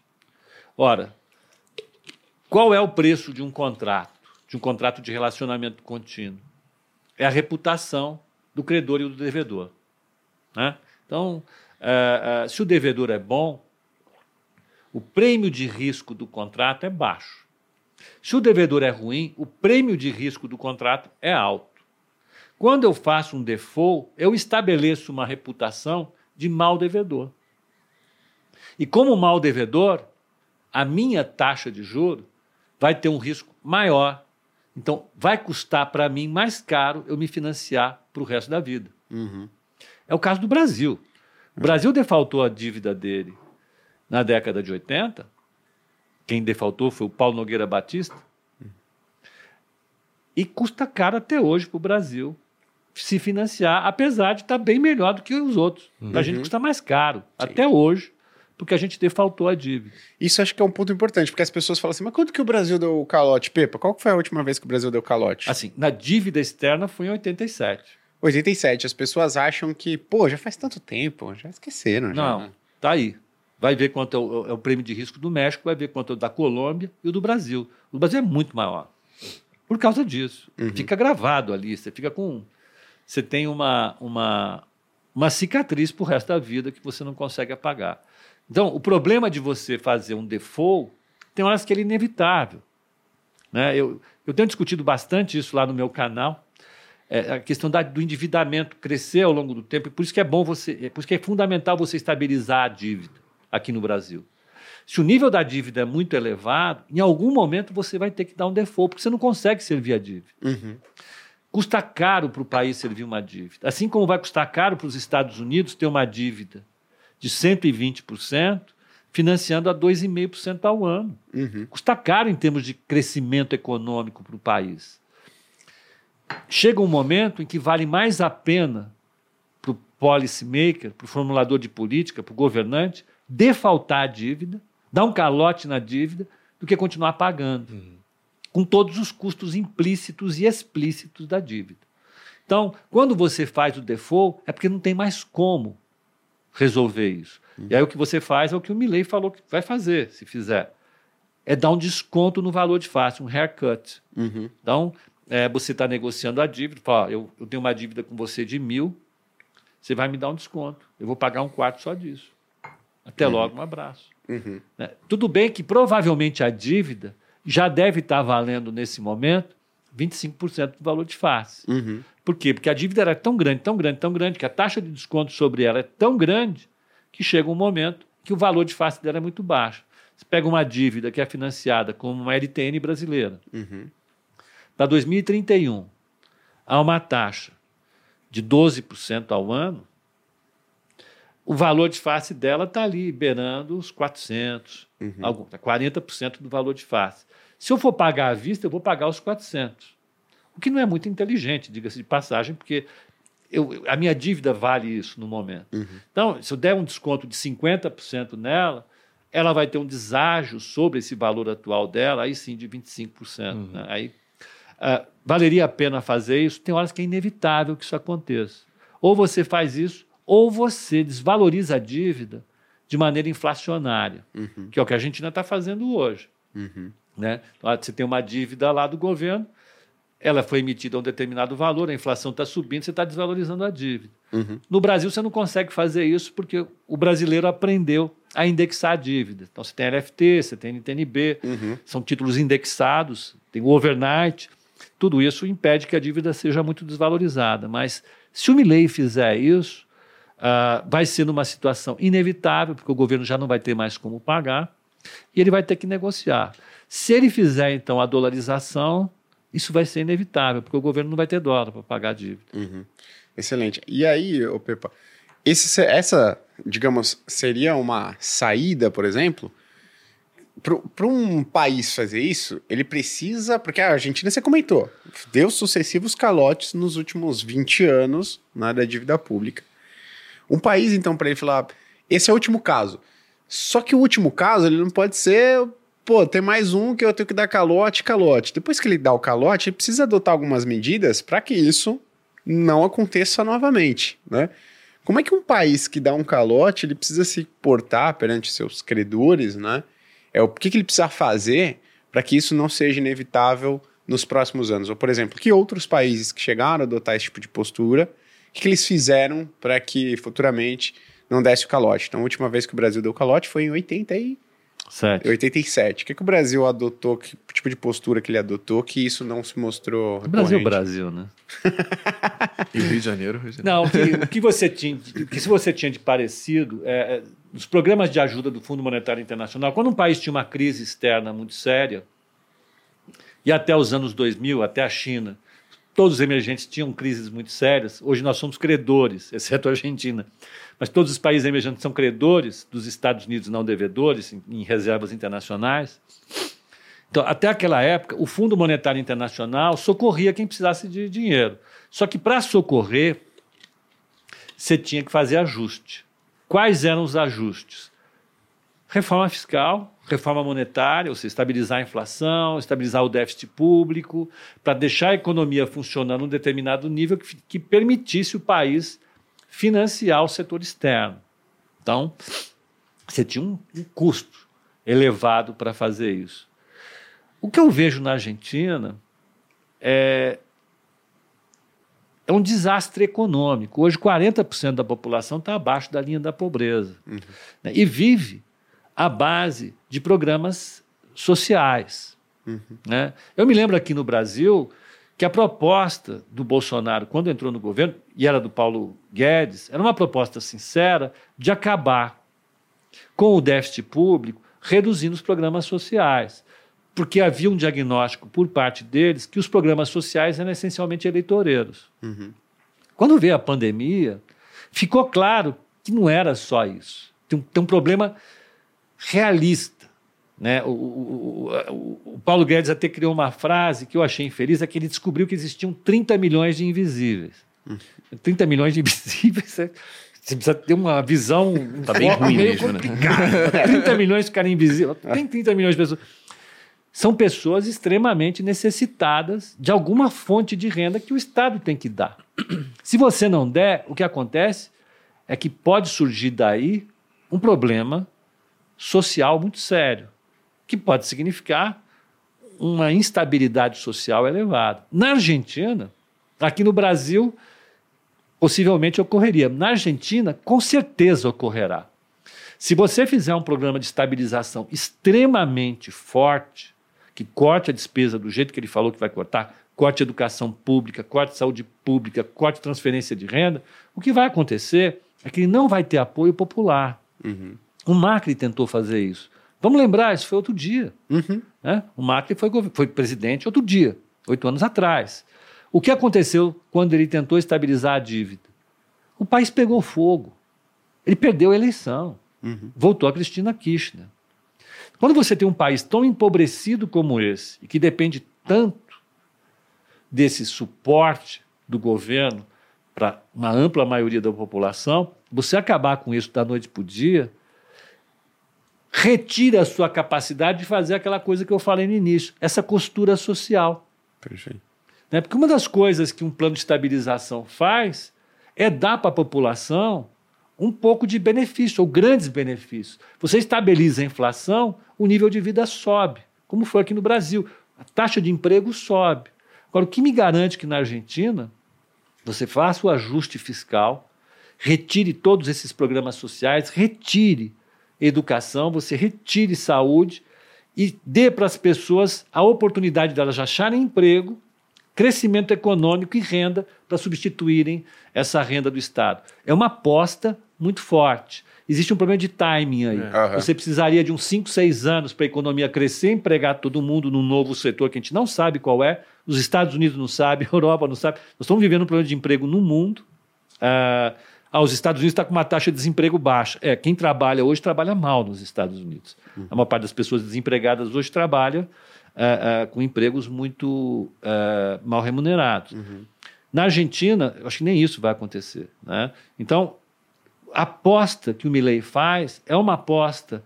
Ora, qual é o preço de um contrato, de um contrato de relacionamento contínuo? É a reputação do credor e do devedor. Né? Então, eh, eh, se o devedor é bom, o prêmio de risco do contrato é baixo. Se o devedor é ruim, o prêmio de risco do contrato é alto. Quando eu faço um default, eu estabeleço uma reputação de mal devedor. E como mal devedor, a minha taxa de juro vai ter um risco maior. Então, vai custar para mim mais caro eu me financiar para o resto da vida. Uhum. É o caso do Brasil. O Brasil defaltou a dívida dele na década de 80. Quem defaltou foi o Paulo Nogueira Batista. E custa caro até hoje para o Brasil se financiar, apesar de estar bem melhor do que os outros. Para a gente custa mais caro, até hoje, porque a gente defaltou a dívida. Isso acho que é um ponto importante, porque as pessoas falam assim, mas quanto que o Brasil deu o calote? Pepa, qual foi a última vez que o Brasil deu calote? Assim, na dívida externa foi em 87. 87. As pessoas acham que, pô, já faz tanto tempo, já esqueceram. Já, Não, né? tá aí. Vai ver quanto é o, é o prêmio de risco do México, vai ver quanto é o da Colômbia e o do Brasil. O Brasil é muito maior. Por causa disso. Fica gravado ali. Você fica com. Você tem uma, uma, uma cicatriz pro resto da vida que você não consegue apagar. Então, o problema de você fazer um default tem horas que ele é inevitável. Né? Eu, eu tenho discutido bastante isso lá no meu canal. É, a questão da- do endividamento crescer ao longo do tempo, e por isso que é bom você, é por isso que é fundamental você estabilizar a dívida aqui no Brasil. Se o nível da dívida é muito elevado, em algum momento você vai ter que dar um default, porque você não consegue servir a dívida. Uhum. Custa caro para o país servir uma dívida. Assim como vai custar caro para os Estados Unidos ter uma dívida de 120%, financiando a 2,5% ao ano. Uhum. Custa caro em termos de crescimento econômico para o país. Chega um momento em que vale mais a pena para o policymaker, para o formulador de política, para o governante, defaltar a dívida, dar um calote na dívida, do que continuar pagando, com todos os custos implícitos e explícitos da dívida. Então, quando você faz o default, é porque não tem mais como resolver isso. E aí o que você faz é o que o Milley falou que vai fazer, se fizer. É dar um desconto no valor de face, um haircut. Uhum. Então, é, você está negociando a dívida, fala, eu, eu tenho uma dívida com você de mil, você vai me dar um desconto. Eu vou pagar um quarto só disso. Até logo, um abraço. Uhum. Né? Tudo bem que provavelmente a dívida já deve estar valendo nesse momento 25% do valor de face. Uhum. Por quê? Porque a dívida era tão grande, tão grande, tão grande, que a taxa de desconto sobre ela é tão grande que chega um momento que o valor de face dela é muito baixo. Você pega uma dívida que é financiada como uma LTN brasileira, Uhum. para 2031, há uma taxa de 12% ao ano, o valor de face dela está ali, beirando os 400, algum, 40% do valor de face. Se eu for pagar à vista, eu vou pagar os 400. O que não é muito inteligente, diga-se de passagem, porque eu- a minha dívida vale isso no momento. Então, se eu der um desconto de 50% nela, ela vai ter um deságio sobre esse valor atual dela, aí sim de 25%. né? Aí, ah, valeria a pena fazer isso? Tem horas que é inevitável que isso aconteça. Ou você faz isso, ou você desvaloriza a dívida de maneira inflacionária, que é o que a Argentina está fazendo hoje. Né? Então, Você tem uma dívida lá do governo, ela foi emitida a um determinado valor, a inflação está subindo, você está desvalorizando a dívida. No Brasil, você não consegue fazer isso porque o brasileiro aprendeu a indexar a dívida. Então, você tem LFT, você tem NTNB, são títulos indexados, tem o overnight. Tudo isso impede que a dívida seja muito desvalorizada. Mas se o Milley fizer isso, ah, vai ser numa situação inevitável, porque o governo já não vai ter mais como pagar, e ele vai ter que negociar. Se ele fizer, então, a dolarização, isso vai ser inevitável, porque o governo não vai ter dólar para pagar a dívida. Excelente. E aí, ô Pepa, esse, se- essa, digamos, seria uma saída, por exemplo? Para um país fazer isso, ele precisa. Porque a Argentina, você comentou, deu sucessivos calotes nos últimos 20 anos na da dívida pública. Um país, então, para ele falar: esse é o último caso. Só que o último caso, ele não pode ser. Pô, tem mais um que eu tenho que dar calote, calote. Depois que ele dá o calote, ele precisa adotar algumas medidas para que isso não aconteça novamente, né? Como é que um país que dá um calote, ele precisa se portar perante seus credores, né? É o que, que ele precisa fazer para que isso não seja inevitável nos próximos anos? Ou, por exemplo, que outros países que chegaram a adotar esse tipo de postura, que, que eles fizeram para que futuramente não desse o calote? Então, a última vez que o Brasil deu calote foi em 80 e Certo. 87. O que, que o Brasil adotou, que tipo de postura que ele adotou que isso não se mostrou Brasil, recorrente? Brasil, né? E o Rio de Janeiro, Rio de Janeiro. Não, o que, o que você tinha, o que se você tinha de parecido, é, é, os programas de ajuda do Fundo Monetário Internacional, quando um país tinha uma crise externa muito séria, e até os anos 2000, até a China, todos os emergentes tinham crises muito sérias. Hoje nós somos credores, exceto a Argentina. Mas todos os países emergentes são credores dos Estados Unidos, não devedores, em, em reservas internacionais. Então, até aquela época, o Fundo Monetário Internacional socorria quem precisasse de dinheiro. Só que para socorrer, você tinha que fazer ajuste. Quais eram os ajustes? Reforma fiscal, reforma monetária, ou seja, estabilizar a inflação, estabilizar o déficit público, para deixar a economia funcionando num determinado nível que, que permitisse o país financiar o setor externo. Então, você tinha um, um custo elevado para fazer isso. O que eu vejo na Argentina é, é um desastre econômico. Hoje, 40% da população está abaixo da linha da pobreza né, e vive à base de programas sociais. né? Eu me lembro aqui no Brasil que a proposta do Bolsonaro, quando entrou no governo, e era do Paulo Guedes, era uma proposta sincera de acabar com o déficit público, reduzindo os programas sociais. Porque havia um diagnóstico por parte deles que os programas sociais eram essencialmente eleitoreiros. Quando veio a pandemia, ficou claro que não era só isso. Tem um, tem um problema realista. Né? O, o, o, o, Paulo Guedes até criou uma frase que eu achei infeliz, é que ele descobriu que existiam 30 milhões de invisíveis. Hum. 30 milhões de invisíveis, [LAUGHS] você precisa ter uma visão um tá bem ruim meio mesmo. Né? 30 milhões de caras invisíveis. Tem 30 milhões de pessoas. São pessoas extremamente necessitadas de alguma fonte de renda que o Estado tem que dar. Se você não der, o que acontece é que pode surgir daí um problema social muito sério, que pode significar uma instabilidade social elevada. Na Argentina, aqui no Brasil, possivelmente ocorreria. Na Argentina, com certeza ocorrerá. Se você fizer um programa de estabilização extremamente forte, que corte a despesa do jeito que ele falou que vai cortar, corte educação pública, corte saúde pública, corte transferência de renda, o que vai acontecer é que ele não vai ter apoio popular. Uhum. O Macri tentou fazer isso. Vamos lembrar, isso foi outro dia. Uhum. Né? O Macri foi, foi presidente outro dia, oito anos atrás. O que aconteceu quando ele tentou estabilizar a dívida? O país pegou fogo. Ele perdeu a eleição. Uhum. Voltou a Cristina Kirchner. Quando você tem um país tão empobrecido como esse, e que depende tanto desse suporte do governo para uma ampla maioria da população, você acabar com isso da noite para o dia, retira a sua capacidade de fazer aquela coisa que eu falei no início, essa costura social. Perfeito. Né? Porque uma das coisas que um plano de estabilização faz é dar para a população um pouco de benefício, ou grandes benefícios. Você estabiliza a inflação, o nível de vida sobe, como foi aqui no Brasil. A taxa de emprego sobe. Agora, o que me garante que na Argentina você faça o ajuste fiscal, retire todos esses programas sociais, retire educação, você retire saúde e dê para as pessoas a oportunidade delas acharem emprego, crescimento econômico e renda para substituírem essa renda do Estado. É uma aposta muito forte. Existe um problema de timing aí. Uhum. Você precisaria de uns 5, 6 anos para a economia crescer, empregar todo mundo num novo setor que a gente não sabe qual é. Os Estados Unidos não sabem, [LAUGHS] a Europa não sabe. Nós estamos vivendo um problema de emprego no mundo. Uh, ah, os Estados Unidos está com uma taxa de desemprego baixa. É, quem trabalha hoje trabalha mal nos Estados Unidos. Uhum. A maior parte das pessoas desempregadas hoje trabalha uh, uh, com empregos muito uh, mal remunerados. Uhum. Na Argentina, acho que nem isso vai acontecer. Né? Então, a aposta que o Milley faz é uma aposta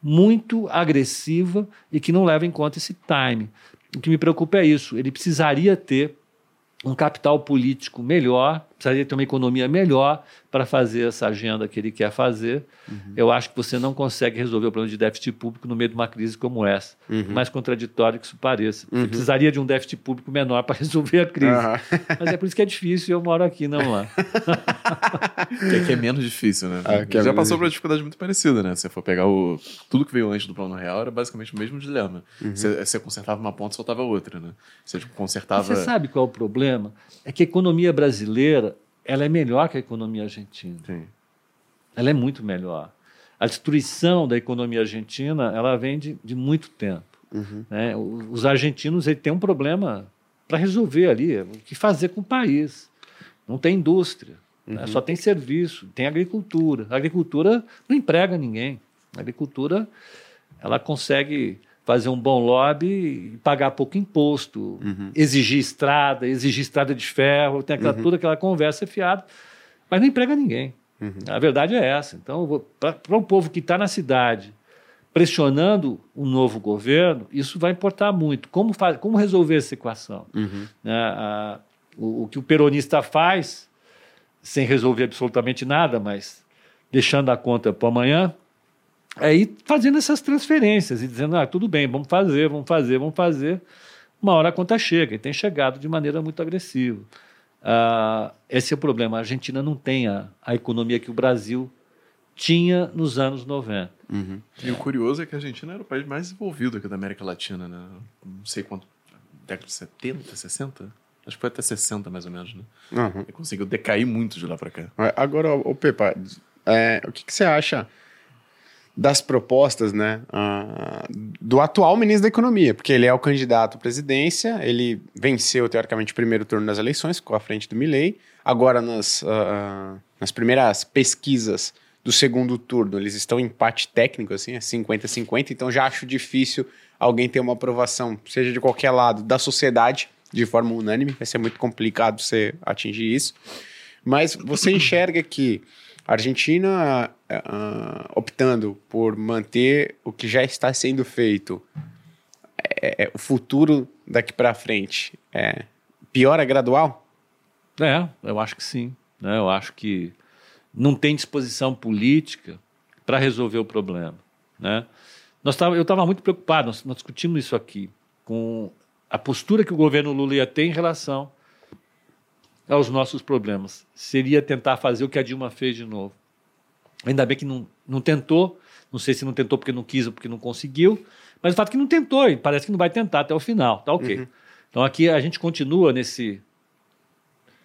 muito agressiva e que não leva em conta esse time. O que me preocupa é isso. Ele precisaria ter um capital político melhor, precisaria ter uma economia melhor para fazer essa agenda que ele quer fazer. Uhum. Eu acho que você não consegue resolver o problema de déficit público no meio de uma crise como essa. Uhum. Mais contraditório que isso pareça. Uhum. Você precisaria de um déficit público menor para [LAUGHS] resolver a crise. Mas é por isso que é difícil e eu moro aqui, não lá. [LAUGHS] que aqui é menos difícil, né? Ah, é Já passou por uma dificuldade muito parecida, né? Se for pegar o... tudo que veio antes do Plano Real, era basicamente o mesmo dilema. Uhum. Você, você consertava uma ponta e soltava outra, né? Você tipo, consertava... Você sabe qual é o problema? É que a economia brasileira ela é melhor que a economia argentina. Sim. Ela é muito melhor. A destruição da economia argentina ela vem de, de muito tempo. Uhum. Né? Os argentinos ele têm um problema para resolver ali, o que fazer com o país. Não tem indústria, né? Uhum. né? só tem serviço, tem agricultura. A agricultura não emprega ninguém. A agricultura ela consegue fazer um bom lobby pagar pouco imposto, Uhum. exigir estrada, exigir estrada de ferro, tem aquela, Uhum. toda aquela conversa fiada, mas não emprega ninguém. Uhum. A verdade é essa. Então, para o povo que está na cidade pressionando o novo governo, isso vai importar muito. Como, faz, como resolver essa equação? Uhum. Né? A- o, o que o peronista faz, sem resolver absolutamente nada, mas deixando a conta para amanhã, é ir fazendo essas transferências e dizendo: ah, tudo bem, vamos fazer, vamos fazer, vamos fazer. Uma hora a conta chega, e tem chegado de maneira muito agressiva. Ah, esse é o problema. A Argentina não tem a, a economia que o Brasil tinha nos anos 90. Uhum. E o curioso é que a Argentina era o país mais desenvolvido aqui da América Latina, né? Não sei quanto. Década de 70, 60? Acho que foi até 60, mais ou menos, né? Uhum. Ele conseguiu decair muito de lá pra cá. Agora, o Pepa, é, o que, que você acha das propostas, né, ah, do atual ministro da Economia? Porque ele é o candidato à presidência, ele venceu, teoricamente, o primeiro turno das eleições, ficou à frente do Milley. Agora, nas, ah, nas primeiras pesquisas do segundo turno, eles estão em empate técnico, assim, é 50-50, então já acho difícil alguém ter uma aprovação, seja de qualquer lado, da sociedade, de forma unânime, vai ser muito complicado você atingir isso. Mas você enxerga que a Argentina ah, optando por manter o que já está sendo feito, é, é, o futuro daqui para frente, é, piora gradual? É, eu acho que sim. Né? Eu acho que não tem disposição política para resolver o problema. Né? Nós tava, eu estava muito preocupado, nós, nós discutimos isso aqui. com a postura que o governo Lula ia ter em relação aos nossos problemas. Seria tentar fazer o que a Dilma fez de novo. Ainda bem que não, não tentou, não sei se não tentou porque não quis ou porque não conseguiu, mas o fato é que não tentou e parece que não vai tentar até o final. Tá ok. Uhum. Então aqui a gente continua nesse.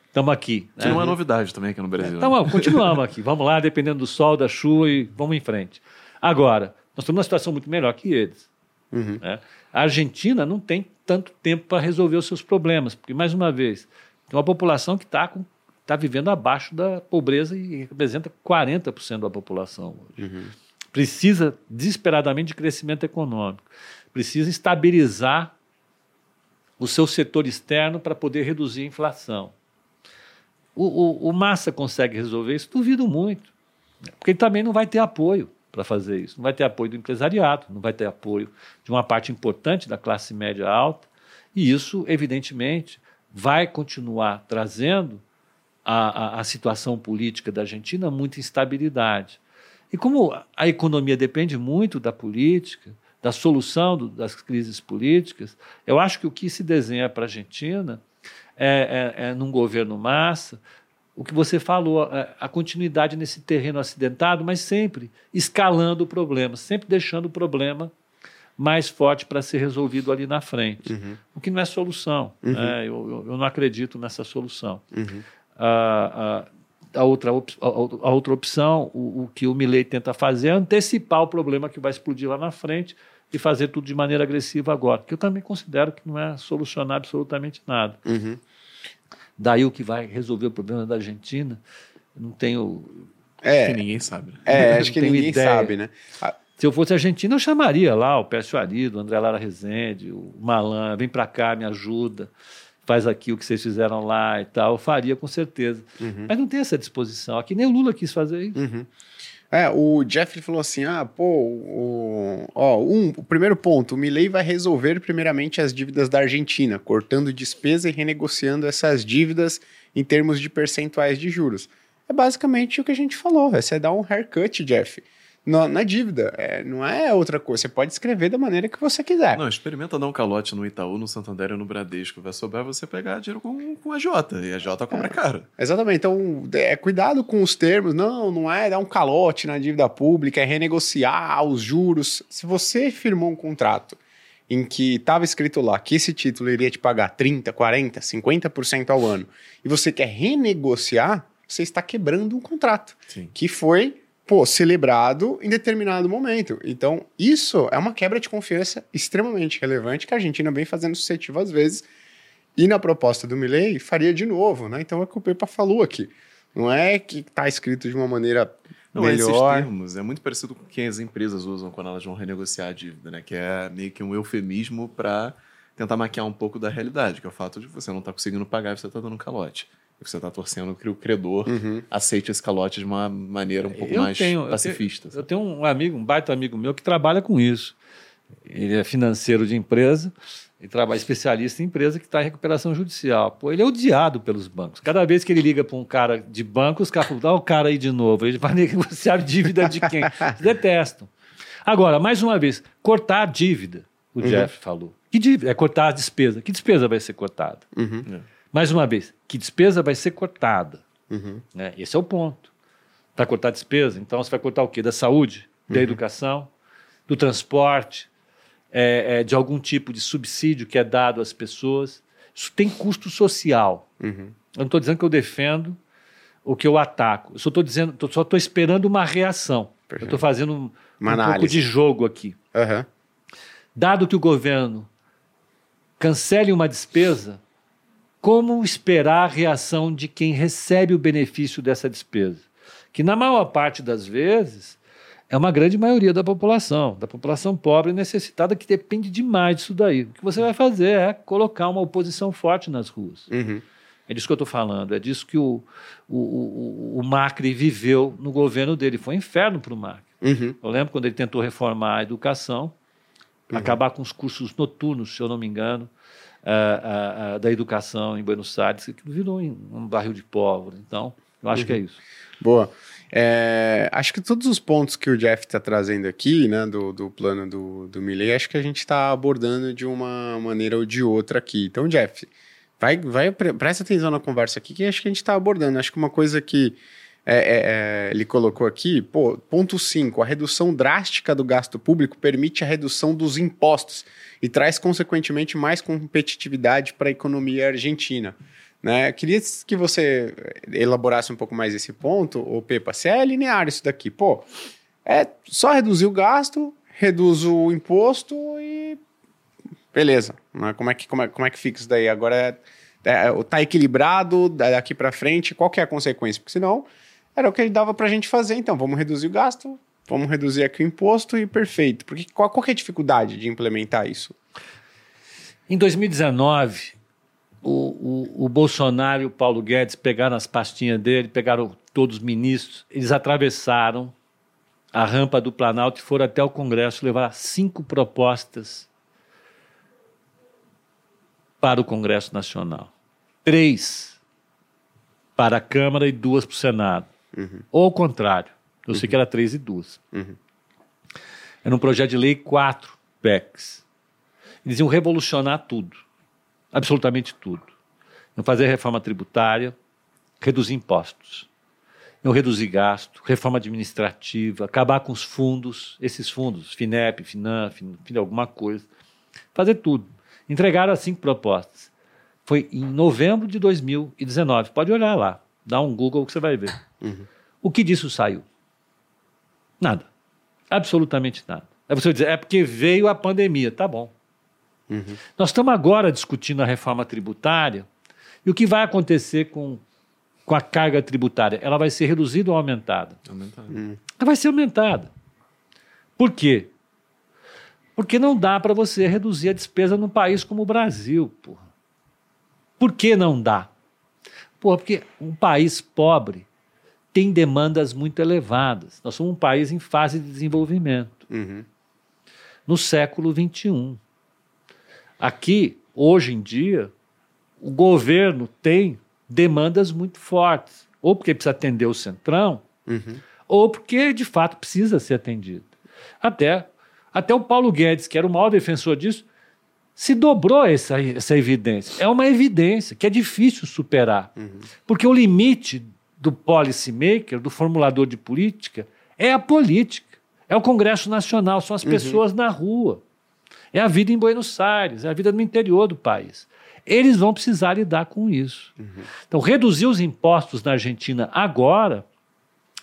Estamos aqui. Isso né? não é novidade também aqui no Brasil. Então, né? continuamos aqui. Vamos lá, dependendo do sol, da chuva e vamos em frente. Agora, nós estamos numa situação muito melhor que eles. Uhum. Né? A Argentina não tem tanto tempo para resolver os seus problemas, porque, mais uma vez, tem uma população que está tá vivendo abaixo da pobreza e representa 40% da população hoje. Uhum. Precisa desesperadamente de crescimento econômico, precisa estabilizar o seu setor externo para poder reduzir a inflação. O, o, o Massa consegue resolver isso? Duvido muito, porque ele também não vai ter apoio para fazer isso. Não vai ter apoio do empresariado, não vai ter apoio de uma parte importante da classe média alta, e isso, evidentemente, vai continuar trazendo a situação política da Argentina muita instabilidade. E como a economia depende muito da política, da solução do, das crises políticas, eu acho que o que se desenha para a Argentina é, é, é, num governo massa, o que você falou, a, a, continuidade nesse terreno acidentado, mas sempre escalando o problema, sempre deixando o problema mais forte para ser resolvido ali na frente. Uhum. O que não é solução. Uhum. Né? Eu, eu, não acredito nessa solução. Uhum. A, a, a, outra, a, outra opção, o, o que o Milley tenta fazer é antecipar o problema que vai explodir lá na frente e fazer tudo de maneira agressiva agora, que eu também considero que não é solucionar absolutamente nada. Uhum. Daí o que vai resolver o problema da Argentina, não tenho. É, acho que ninguém sabe. Né? É, [LAUGHS] acho que ninguém ideia. sabe, né? Se eu fosse argentino, eu chamaria lá o Pércio Arido, o André Lara Rezende, o Malan, vem para cá, me ajuda, faz aqui o que vocês fizeram lá e tal. Eu faria com certeza. Uhum. Mas não tem essa disposição. Aqui nem o Lula quis fazer isso. Uhum. É, o Jeff falou assim: ah, pô, o, ó, um, o primeiro ponto, o Milley vai resolver primeiramente as dívidas da Argentina, cortando despesa e renegociando essas dívidas em termos de percentuais de juros. É basicamente o que a gente falou, é você dar um haircut, Jeff na, na dívida. É, não é outra coisa. Você pode escrever da maneira que você quiser. Não, experimenta dar um calote no Itaú, no Santander ou no Bradesco. Vai sobrar você pegar dinheiro com, com a Jota. E a Jota cobra é, caro. Exatamente. Então, é, cuidado com os termos. Não, não é dar um calote na dívida pública, é renegociar os juros. Se você firmou um contrato em que estava escrito lá que esse título iria te pagar 30, 40, 50% ao ano, e você quer renegociar, você está quebrando um contrato Sim. que foi pô, celebrado em determinado momento. Então, isso é uma quebra de confiança extremamente relevante que a Argentina vem fazendo suscetível às vezes. E na proposta do Milley, faria de novo, né? Então é o que o Pepa falou aqui. Não é que está escrito de uma maneira não, melhor. Esses termos é muito parecido com o que as empresas usam quando elas vão renegociar a dívida, né? Que é meio que um eufemismo para tentar maquiar um pouco da realidade, que é o fato de você não estar tá conseguindo pagar e você está dando um calote você está torcendo que o credor uhum. aceite esse calote de uma maneira um pouco eu mais tenho, pacifista. Eu tenho, eu tenho, um amigo, um baita amigo meu, que trabalha com isso. Ele é financeiro de empresa e trabalha especialista em empresa que está em recuperação judicial. Pô, ele é odiado pelos bancos. Cada vez que ele liga para um cara de banco, os caras falam, dá o cara aí de novo. Ele vai [LAUGHS] negociar dívida de quem? Eles detestam. Agora, mais uma vez, cortar a dívida, o uhum. Jeff falou. Que dívida? É cortar a despesa. Que despesa vai ser cortada? Uhum. É. Mais uma vez, que despesa vai ser cortada? Uhum. Né? Esse é o ponto. Vai cortar despesa? Então você vai cortar o quê? Da saúde, da uhum. educação, do transporte, é, é, de algum tipo de subsídio que é dado às pessoas. Isso tem custo social. Uhum. Eu não estou dizendo que eu defendo o que eu ataco. Eu só estou dizendo, tô, só estou esperando uma reação. Perfeito. Eu estou fazendo um, um pouco de jogo aqui. Dado que o governo cancele uma despesa, como esperar a reação de quem recebe o benefício dessa despesa? Que, na maior parte das vezes, é uma grande maioria da população, da população pobre e necessitada, que depende demais disso daí. O que você vai fazer é colocar uma oposição forte nas ruas. Uhum. É disso que eu estou falando, é disso que o, o, o, o, Macri viveu no governo dele. Foi um inferno para o Macri. Uhum. Eu lembro quando ele tentou reformar a educação, uhum. acabar com os cursos noturnos, se eu não me engano, da educação em Buenos Aires, que virou um barril de pólvora. Então, eu acho uhum. que é uhum. isso. Boa. É, acho que todos os pontos que o Jeff está trazendo aqui, né, do, do plano do, do Milley, acho que a gente está abordando de uma maneira ou de outra aqui. Então, Jeff, vai, vai presta atenção na conversa aqui, que acho que a gente está abordando. Acho que uma coisa que é, é, é ele colocou aqui, pô, ponto 5, a redução drástica do gasto público permite a redução dos impostos e traz, consequentemente, mais competitividade para a economia argentina. Né? Queria que você elaborasse um pouco mais esse ponto, o Pepa, se é linear isso daqui, pô, é só reduzir o gasto, reduz o imposto e beleza. Né? Como, é que, como, é, como é que fica isso daí? Agora é, é, tá equilibrado daqui para frente, qual que é a consequência? Porque senão era o que dava para a gente fazer, então vamos reduzir o gasto, vamos reduzir aqui o imposto e perfeito. Porque qual, qual é a dificuldade de implementar isso? Em 2019, o, o, o, Bolsonaro e o Paulo Guedes pegaram as pastinhas dele, pegaram todos os ministros, eles atravessaram a rampa do Planalto e foram até o Congresso levar cinco propostas para o Congresso Nacional. Três para a Câmara e duas para o Senado. Uhum. Ou ao contrário. Eu uhum. sei que era três e duas. Uhum. Era um projeto de lei quatro PECs. Eles iam revolucionar tudo absolutamente tudo. Iam fazer reforma tributária, reduzir impostos, iam reduzir gasto, reforma administrativa, acabar com os fundos, esses fundos, FINEP, FINAM, FIN, alguma coisa, fazer tudo. Entregaram as cinco propostas. Foi em novembro de 2019. Pode olhar lá, dá um Google que você vai ver. Uhum. O que disso saiu? Nada. Absolutamente nada. Aí você vai dizer, é porque veio a pandemia. Tá bom. Uhum. Nós estamos agora discutindo a reforma tributária e o que vai acontecer com, com a carga tributária? Ela vai ser reduzida ou aumentada? Aumentada. Uhum. Ela vai ser aumentada. Por quê? Porque não dá para você reduzir a despesa num país como o Brasil, porra. Por que não dá? Porra, porque um país pobre tem demandas muito elevadas. Nós somos um país em fase de desenvolvimento. Uhum. No século XXI. Aqui, hoje em dia, o governo tem demandas muito fortes, ou porque precisa atender o centrão, uhum. ou porque de fato precisa ser atendido. Até, até o Paulo Guedes, que era o maior defensor disso, se dobrou essa, essa evidência. É uma evidência que é difícil superar, uhum. porque o limite do policymaker, do formulador de política, é a política, é o Congresso Nacional, são as uhum. pessoas na rua. É a vida em Buenos Aires, é a vida no interior do país. Eles vão precisar lidar com isso. Uhum. Então, reduzir os impostos na Argentina agora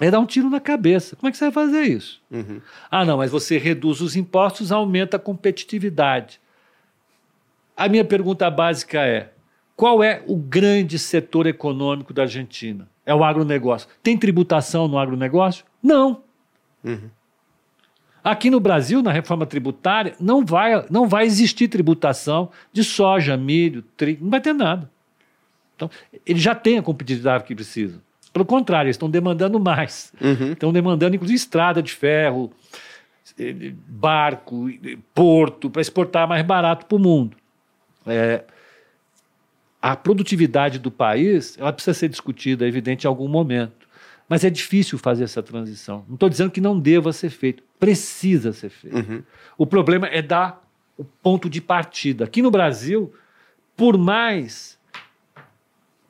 é dar um tiro na cabeça. Como é que você vai fazer isso? Uhum. Ah, não, mas você reduz os impostos, aumenta a competitividade. A minha pergunta básica é: qual é o grande setor econômico da Argentina? É o agronegócio. Tem tributação no agronegócio? Não. Uhum. Aqui no Brasil, na reforma tributária, não vai, não vai existir tributação de soja, milho, trigo, não vai ter nada. Então, eles já têm a competitividade que precisam. Pelo contrário, eles estão demandando mais. Uhum. Estão demandando, inclusive, estrada de ferro, eh, barco, porto, para exportar mais barato para o mundo. É, a produtividade do país ela precisa ser discutida, é evidente, em algum momento. Mas é difícil fazer essa transição. Não estou dizendo que não deva ser feito. Precisa ser feito. Uhum. O problema é dar o ponto de partida. Aqui no Brasil, por mais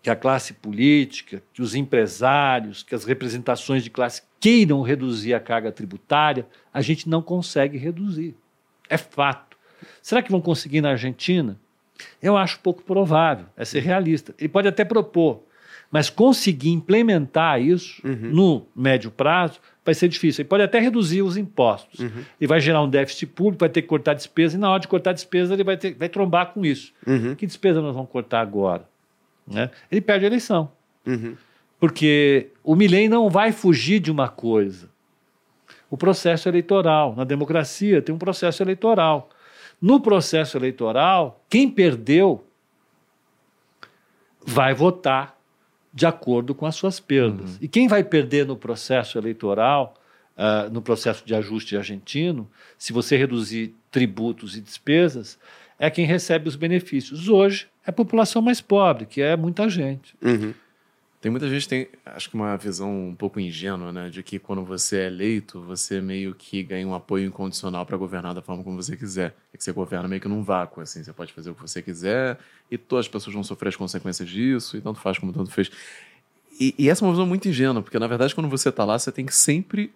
que a classe política, que os empresários, que as representações de classe queiram reduzir a carga tributária, a gente não consegue reduzir. É fato. Será que vão conseguir na Argentina? Eu acho pouco provável, é ser realista. Ele pode até propor, mas conseguir implementar isso uhum. no médio prazo vai ser difícil. Ele pode até reduzir os impostos. Uhum. Ele vai gerar um déficit público, vai ter que cortar despesa, e na hora de cortar despesa ele vai, ter, vai trombar com isso. Uhum. Que despesa nós vamos cortar agora? Né? Ele perde a eleição. Uhum. Porque o Milley não vai fugir de uma coisa. O processo eleitoral. Na democracia tem um processo eleitoral. No processo eleitoral, quem perdeu vai votar de acordo com as suas perdas. Uhum. E quem vai perder no processo eleitoral, uh, no processo de ajuste argentino, se você reduzir tributos e despesas, é quem recebe os benefícios. Hoje é a população mais pobre, que é muita gente. Uhum. Tem muita gente tem, acho que uma visão um pouco ingênua, né, de que quando você é eleito, você meio que ganha um apoio incondicional para governar da forma como você quiser. É que você governa meio que num vácuo, assim, você pode fazer o que você quiser e todas as pessoas vão sofrer as consequências disso, e tanto faz como tanto fez. E, e essa é uma visão muito ingênua, porque na verdade quando você está lá, você tem que sempre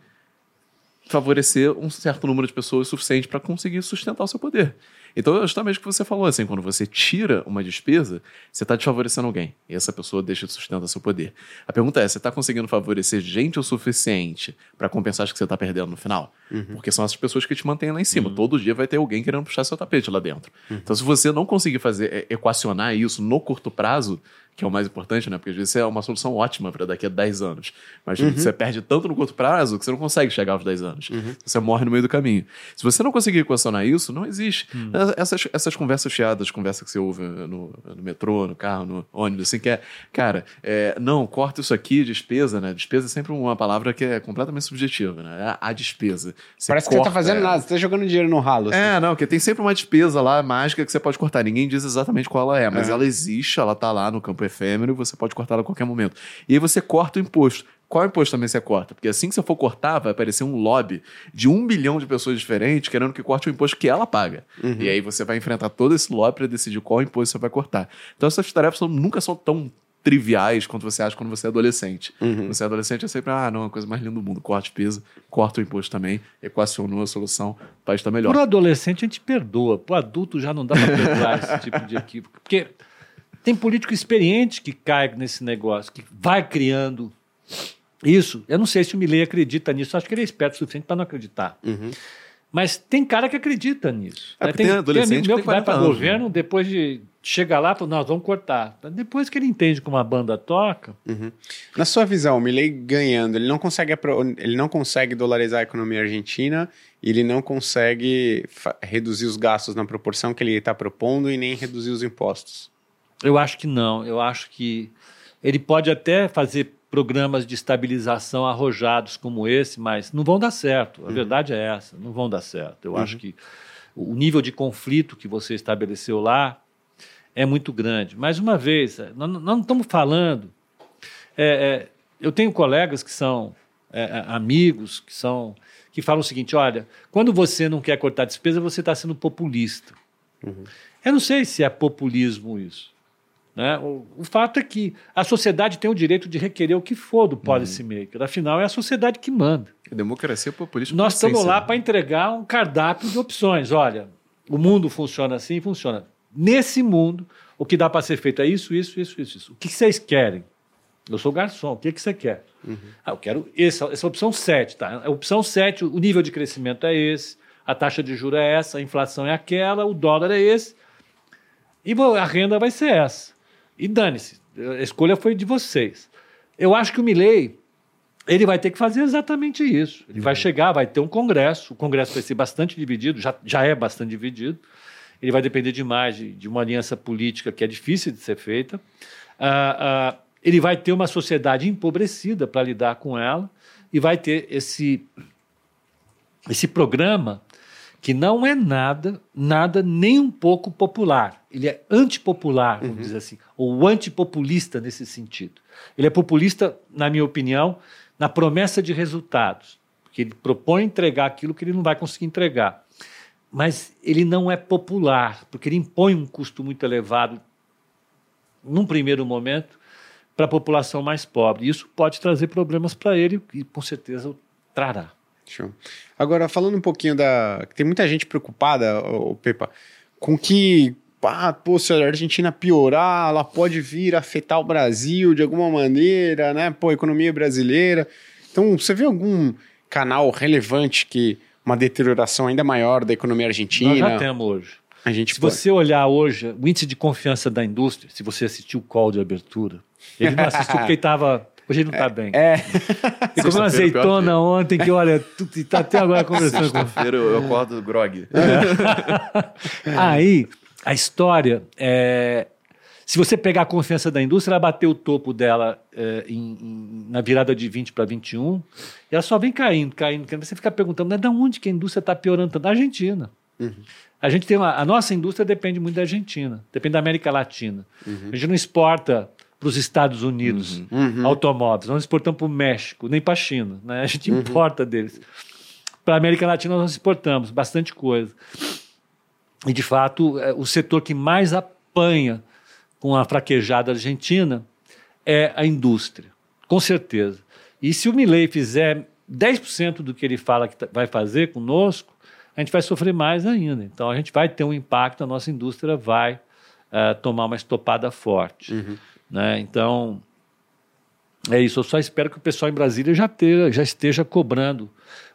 favorecer um certo número de pessoas suficiente para conseguir sustentar o seu poder. Então, é justamente o que você falou, assim, quando você tira uma despesa, você está desfavorecendo alguém. E essa pessoa deixa de sustentar seu poder. A pergunta é: você está conseguindo favorecer gente o suficiente para compensar as que você está perdendo no final? Uhum. Porque são essas pessoas que te mantêm lá em cima. Uhum. Todo dia vai ter alguém querendo puxar seu tapete lá dentro. Uhum. Então, se você não conseguir fazer, é, equacionar isso no curto prazo, que é o mais importante, né? Porque às vezes é uma solução ótima para daqui a 10 anos. Mas uhum. você perde tanto no curto prazo que você não consegue chegar aos 10 anos. Uhum. Você morre no meio do caminho. Se você não conseguir equacionar isso, não existe. Uhum. Essas, essas conversas fiadas, conversas que você ouve no, no, metrô, no carro, no ônibus, assim, que é, cara, é, não, corta isso aqui, despesa, né? Despesa é sempre uma palavra que é completamente subjetiva, né? A, a despesa. Você Parece corta, que você tá fazendo é... nada, você tá jogando dinheiro no ralo. Assim. É, não, porque tem sempre uma despesa lá mágica que você pode cortar. Ninguém diz exatamente qual ela é, mas é. ela existe, ela tá lá no campo efêmero e você pode cortar a qualquer momento. E aí você corta o imposto. Qual imposto também você corta? Porque assim que você for cortar, vai aparecer um lobby de um bilhão de pessoas diferentes querendo que corte o imposto que ela paga. Uhum. E aí você vai enfrentar todo esse lobby para decidir qual imposto você vai cortar. Então essas tarefas nunca são tão triviais quanto você acha quando você é adolescente. Uhum. Você é adolescente é sempre, ah, não, é a coisa mais linda do mundo. Corte peso, corta o imposto também, equacionou a solução, o país está melhor. Por adolescente a gente perdoa, por adulto já não dá para perdoar [LAUGHS] esse tipo de equívoco. Porque tem político experiente que cai nesse negócio, que vai criando isso. Eu não sei se o Milley acredita nisso, acho que ele é esperto o suficiente para não acreditar. Uhum. Mas tem cara que acredita nisso. É, né? tem, tem adolescente tem meu que, que vai para o governo, né? depois de chegar lá, nós vamos cortar. Depois que ele entende como a banda toca. Uhum. Na sua visão, o Milley ganhando, ele não consegue ele não consegue dolarizar a economia argentina, ele não consegue reduzir os gastos na proporção que ele está propondo e nem reduzir os impostos. Eu acho que não. Eu acho que ele pode até fazer programas de estabilização arrojados como esse, mas não vão dar certo. A uhum. verdade é essa, não vão dar certo. Eu uhum. acho que o nível de conflito que você estabeleceu lá é muito grande. Mais uma vez, nós não estamos falando. É, é, eu tenho colegas que são é, é, amigos, que são que falam o seguinte: olha, quando você não quer cortar despesa, você está sendo populista. Uhum. Eu não sei se é populismo isso. Né? O, o, fato é que a sociedade tem o direito de requerer o que for do policymaker. Afinal, é a sociedade que manda. A democracia populista. Nós estamos lá para entregar um cardápio de opções. Olha, o mundo funciona assim, funciona. Nesse mundo, o que dá para ser feito é isso, isso, isso, isso, isso. O que vocês querem? Eu sou garçom, o que, que você quer? Uhum. Ah, eu quero essa, essa opção 7, tá? A opção 7, o nível de crescimento é esse, a taxa de juros é essa, a inflação é aquela, o dólar é esse, e a renda vai ser essa. E dane-se, a escolha foi de vocês. Eu acho que o Milley, ele vai ter que fazer exatamente isso. Ele vai chegar, vai ter um congresso, o congresso vai ser bastante dividido, já, já é bastante dividido. Ele vai depender demais de, de uma aliança política que é difícil de ser feita. Ah, ah, ele vai ter uma sociedade empobrecida para lidar com ela e vai ter esse, esse programa que não é nada, nada nem um pouco popular. Ele é antipopular, vamos uhum. dizer assim, ou antipopulista nesse sentido. Ele é populista, na minha opinião, na promessa de resultados, porque ele propõe entregar aquilo que ele não vai conseguir entregar. Mas ele não é popular, porque ele impõe um custo muito elevado, num primeiro momento, para a população mais pobre. E isso pode trazer problemas para ele, e com certeza trará. Show. Agora, falando um pouquinho da. Tem muita gente preocupada, o Pepa, com que. Ah, pô, se a Argentina piorar, ela pode vir afetar o Brasil de alguma maneira, né? Pô, economia brasileira. Então, você vê algum canal relevante que uma deterioração ainda maior da economia argentina? Nós já temos hoje. A gente se pode... você olhar hoje o índice de confiança da indústria, se você assistiu o call de abertura, ele não assistiu [LAUGHS] porque estava Hoje ele não tá bem. É. Ele comeu uma azeitona ontem que, olha, tu tá até agora conversando com ele. Eu acordo grog. É. [LAUGHS] Aí, a história é. Se você pegar a confiança da indústria, ela bateu o topo dela é, em, em, na virada de 20 para 21, e ela só vem caindo, caindo, caindo. Você fica perguntando, mas de onde que a indústria está piorando tanto? Da Argentina. Uhum. A gente tem uma, a nossa indústria depende muito da Argentina, depende da América Latina. Uhum. A gente não exporta para os Estados Unidos Uhum. automóveis, nós exportamos para o México, nem para a China, né? a gente Uhum. importa deles. Para a América Latina nós exportamos bastante coisa. E, de fato, é, o setor que mais apanha com a fraquejada argentina é a indústria, com certeza. E se o Milley fizer 10% do que ele fala que tá- vai fazer conosco, a gente vai sofrer mais ainda. Então, a gente vai ter um impacto, a nossa indústria vai eh, tomar uma estopada forte. Né? Então, é isso. Eu só espero que o pessoal em Brasília já, ter, já esteja cobrando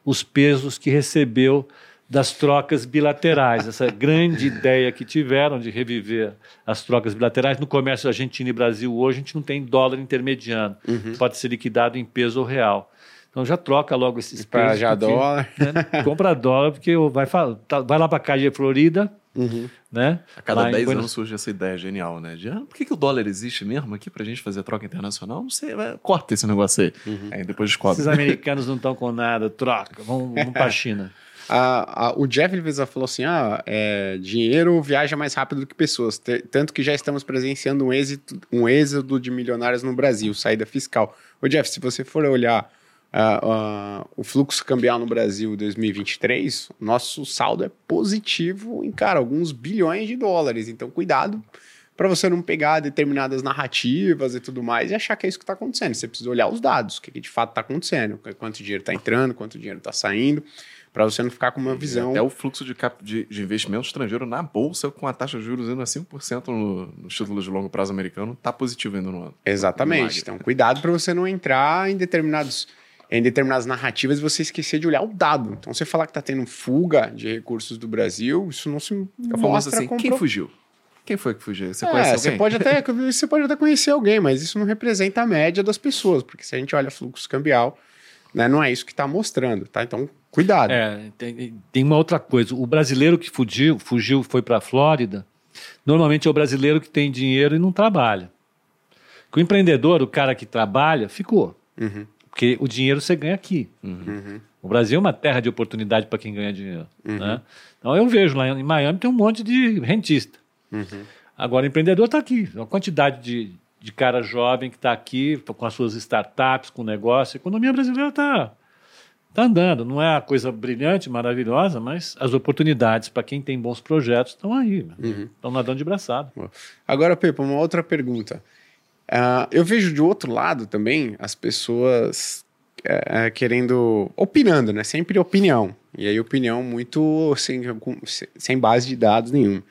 os pesos que recebeu das trocas bilaterais. Essa grande ideia que tiveram de reviver as trocas bilaterais. No comércio Argentina e Brasil hoje, a gente não tem dólar intermediano. Pode ser liquidado em peso ou real. Então já troca logo esses Para pesos. já porque- dólar. né? Compra dólar, porque vai, tá- vai lá para a Caia Florida, né? A cada Lá em 10 Buenos- anos surge essa ideia genial, né? De, ah, por que, que o dólar existe mesmo aqui pra gente fazer troca internacional? Não sei, vai, corta esse negócio aí. Aí depois descobre. Esses americanos não estão com nada, troca, vamos, vamos para a China. A- a- o Jeff Levesa falou assim: ah, é, dinheiro viaja mais rápido do que pessoas. T- tanto que já estamos presenciando um êxito, um êxodo de milionários no Brasil, saída fiscal. Ô, Jeff, se você for olhar ah, o fluxo cambial no Brasil 2023, o nosso saldo é positivo em, cara, alguns bilhões de dólares. Então, cuidado para você não pegar determinadas narrativas e tudo mais e achar que é isso que está acontecendo. Você precisa olhar os dados, o que, que de fato está acontecendo, quanto dinheiro está entrando, quanto dinheiro está saindo, para você não ficar com uma visão. Até o fluxo de, cap- de, de investimento estrangeiro na bolsa, com a taxa de juros indo a 5% no, nos títulos de longo prazo americano, tá positivo ainda no ano. Exatamente. Então, cuidado para você não entrar em determinados em determinadas narrativas você esquecer de olhar o dado. Então, você falar que está tendo fuga de recursos do Brasil, isso não se famoso mostra assim, quem fugiu? Quem foi que fugiu? Você É, conhece você alguém? pode até [LAUGHS] você pode até conhecer alguém, mas isso não representa a média das pessoas, porque se a gente olha fluxo cambial, né, não é isso que está mostrando, tá? Então, cuidado. É, tem, tem uma outra coisa. O brasileiro que fugiu, fugiu foi para a Flórida, normalmente é o brasileiro que tem dinheiro e não trabalha. Que o empreendedor, o cara que trabalha, ficou. Uhum. Porque o dinheiro você ganha aqui. Uhum. O Brasil é uma terra de oportunidade para quem ganha dinheiro. Né? Então eu vejo lá em Miami tem um monte de rentista. Uhum. Agora o empreendedor está aqui. Uma quantidade de, de cara jovem que está aqui com as suas startups, com negócio. A economia brasileira está tá andando. Não é a coisa brilhante, maravilhosa, mas as oportunidades para quem tem bons projetos estão aí. Estão nadando de braçada. Agora, Pepa, uma outra pergunta. Ah, eu vejo de outro lado também as pessoas eh, querendo. opinando, né? Sempre opinião. E aí, opinião muito sem, sem base de dados nenhum.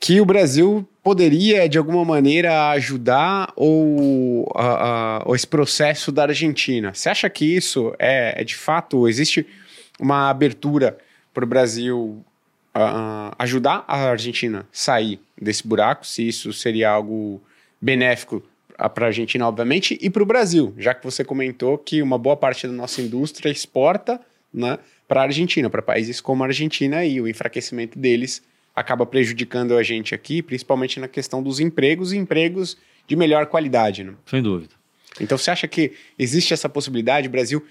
Que o Brasil poderia, de alguma maneira, ajudar ou, ah, ah, ou esse processo da Argentina. Você acha que isso é, é de fato? Existe uma abertura para o Brasil ah, ajudar a Argentina sair desse buraco, se isso seria algo benéfico para a Argentina, obviamente, e para o Brasil, já que você comentou que uma boa parte da nossa indústria exporta né, para a Argentina, para países como a Argentina, e o enfraquecimento deles acaba prejudicando a gente aqui, principalmente na questão dos empregos e empregos de melhor qualidade. Né? Sem dúvida. Então, você acha que existe essa possibilidade? O Brasil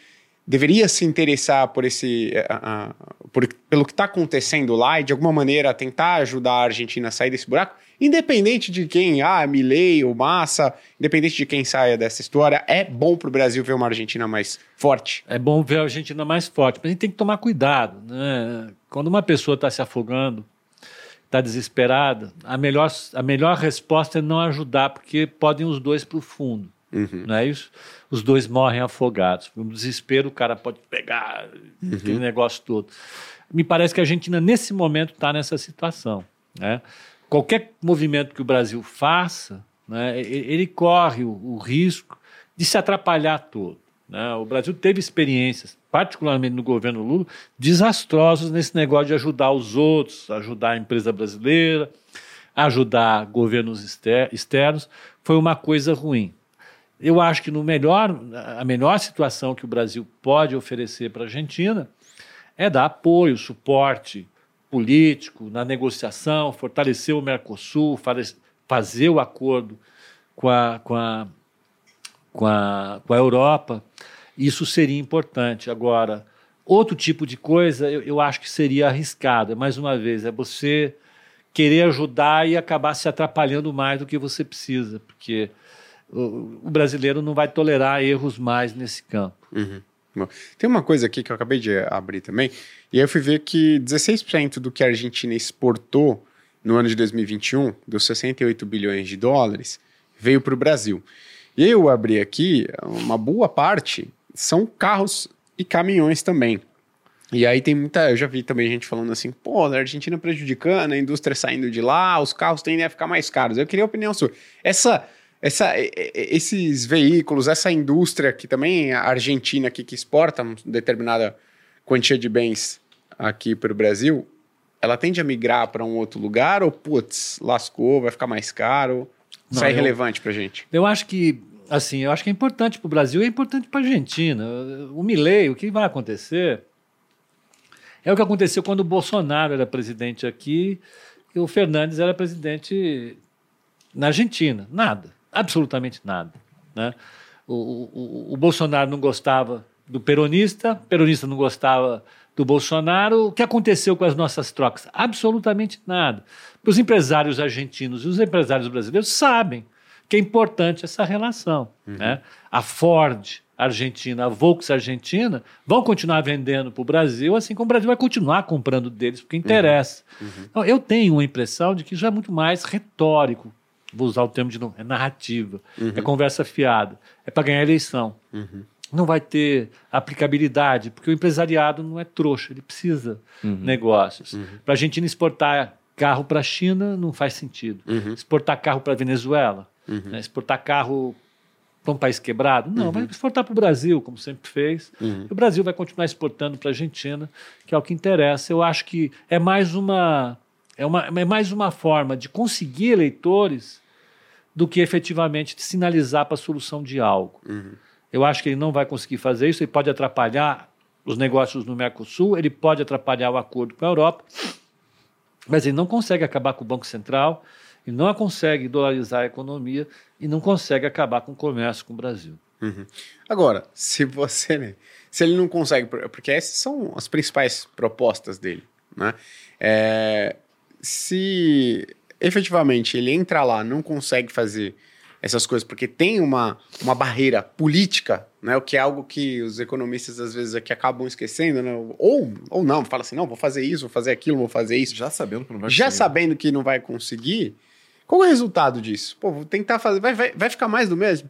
deveria se interessar por esse, ah, ah, por- pelo que está acontecendo lá e, de alguma maneira, tentar ajudar a Argentina a sair desse buraco? Independente de quem, ah, Milley ou Massa, independente de quem saia dessa história, é bom para o Brasil ver uma Argentina mais forte? É bom ver a Argentina mais forte, mas a gente tem que tomar cuidado. Né? Quando uma pessoa está se afogando, está desesperada, a melhor, a melhor resposta é não ajudar, porque podem os dois para o fundo. Não é isso? Os dois morrem afogados. No desespero, o cara pode pegar aquele negócio todo. Me parece que a Argentina, nesse momento, está nessa situação. Né? Qualquer movimento que o Brasil faça, né, ele corre o, o risco de se atrapalhar todo. né? O Brasil teve experiências, particularmente no governo Lula, desastrosas nesse negócio de ajudar os outros, ajudar a empresa brasileira, ajudar governos exter- externos. Foi uma coisa ruim. Eu acho que no melhor, a melhor situação que o Brasil pode oferecer para a Argentina é dar apoio, suporte político na negociação, fortalecer o Mercosul, fazer o acordo com a, com a, com a, com a Europa. Isso seria importante. Agora, outro tipo de coisa eu, eu acho que seria arriscado. Mais uma vez, é você querer ajudar e acabar se atrapalhando mais do que você precisa, porque o, brasileiro não vai tolerar erros mais nesse campo. Uhum. Tem uma coisa aqui que eu acabei de abrir também, e aí eu fui ver que 16% do que a Argentina exportou no ano de 2021, dos 68 bilhões de dólares, veio para o Brasil. E eu abri aqui, uma boa parte são carros e caminhões também. E aí tem muita, eu já vi também gente falando assim, pô, a Argentina prejudicando, a indústria saindo de lá, os carros tendem a ficar mais caros. Eu queria a opinião sua. Essa, essa, esses veículos, essa indústria que também a Argentina aqui que exporta uma determinada quantia de bens aqui para o Brasil, ela tende a migrar para um outro lugar ou, putz, lascou, vai ficar mais caro? Isso Não, é irrelevante pra gente. Eu acho que, assim, eu acho que é importante para o Brasil e é importante para a Argentina. O Milei, o que vai acontecer é o que aconteceu quando o Bolsonaro era presidente aqui e o Fernandes era presidente na Argentina. Nada, absolutamente nada. Né? O, o, o Bolsonaro não gostava do peronista, o peronista não gostava do Bolsonaro. O que aconteceu com as nossas trocas? Absolutamente nada. Os empresários argentinos e os empresários brasileiros sabem que é importante essa relação. Né? A Ford argentina, a Volks argentina, vão continuar vendendo para o Brasil, assim como o Brasil vai continuar comprando deles, porque interessa. Então, eu tenho uma impressão de que isso é muito mais retórico. Vou usar o termo de novo, é narrativa, é conversa fiada, é para ganhar eleição. Não vai ter aplicabilidade, porque o empresariado não é trouxa, ele precisa negócios. Para a Argentina exportar carro para a China não faz sentido. Exportar carro para a Venezuela, né? exportar carro para um país quebrado? Não, vai exportar para o Brasil, como sempre fez. E o Brasil vai continuar exportando para a Argentina, que é o que interessa. Eu acho que é mais uma, é uma, é mais uma forma de conseguir eleitores do que efetivamente de sinalizar para a solução de algo. Eu acho que ele não vai conseguir fazer isso, ele pode atrapalhar os negócios no Mercosul, ele pode atrapalhar o acordo com a Europa, mas ele não consegue acabar com o Banco Central, ele não consegue dolarizar a economia e não consegue acabar com o comércio com o Brasil. Agora, se você, né, se ele não consegue, por- porque essas são as principais propostas dele, né? É, se efetivamente ele entra lá, não consegue fazer essas coisas, porque tem uma, uma barreira política, né? O que é algo que os economistas às vezes aqui acabam esquecendo, né? Ou, ou não, fala assim, não, vou fazer isso, vou fazer aquilo, vou fazer isso. Já sabendo que não vai Já conseguir. sabendo que não vai conseguir, qual é o resultado disso? Pô, vou tentar fazer, vai, vai, vai ficar mais do mesmo?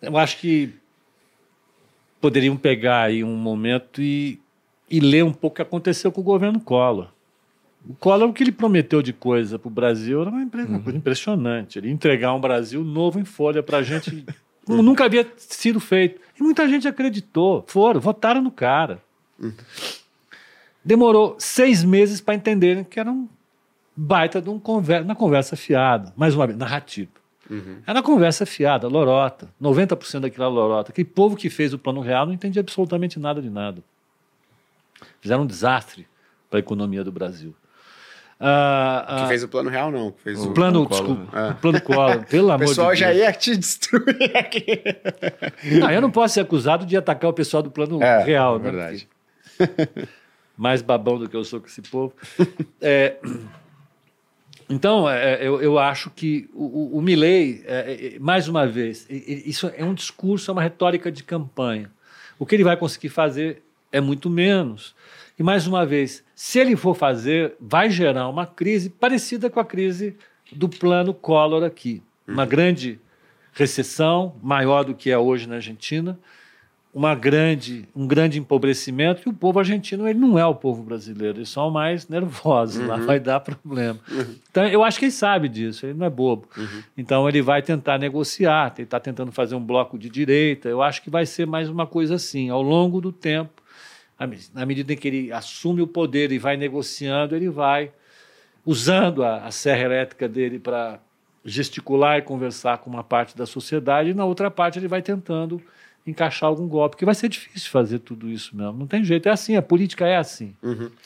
Eu acho que poderiam pegar aí um momento e, e ler um pouco o que aconteceu com o governo Collor. O Collor, o que ele prometeu de coisa para o Brasil era uma, uma coisa impressionante. Ele entregar um Brasil novo em folha para a gente, [LAUGHS] como nunca havia sido feito. E muita gente acreditou, foram, votaram no cara. Demorou seis meses para entenderem que era um baita de um conversa, uma conversa fiada. Mais uma vez, narrativa. Era conversa fiada, lorota. 90% daquilo era lorota. Aquele povo que fez o plano real não entendia absolutamente nada de nada. Fizeram um desastre para a economia do Brasil. Ah, Que ah, fez o plano real, não. Que fez o o, plano, Collor, desculpa, né? o plano [LAUGHS] pelo o amor de pessoal Deus. já ia te destruir aqui. Não, eu não posso ser acusado de atacar o pessoal do plano É, real, é né? verdade. Porque- [LAUGHS] Mais babão do que eu sou com esse povo. É, então, é, eu, eu acho que o, o, o Milley, é, é, mais uma vez, isso é um discurso, é uma retórica de campanha. O que ele vai conseguir fazer é muito menos. E, mais uma vez, se ele for fazer, vai gerar uma crise parecida com a crise do plano Collor aqui. Uma grande recessão, maior do que é hoje na Argentina, uma grande, um grande empobrecimento, e o povo argentino ele não é o povo brasileiro, eles são mais nervosos, lá vai dar problema. Então, eu acho que ele sabe disso, ele não é bobo. Então, ele vai tentar negociar, ele está tentando fazer um bloco de direita, eu acho que vai ser mais uma coisa assim, ao longo do tempo, na medida em que ele assume o poder e vai negociando, ele vai usando a, a serra elétrica dele para gesticular e conversar com uma parte da sociedade, e na outra parte ele vai tentando encaixar algum golpe, que vai ser difícil fazer tudo isso mesmo. Não tem jeito, é assim, a política é assim.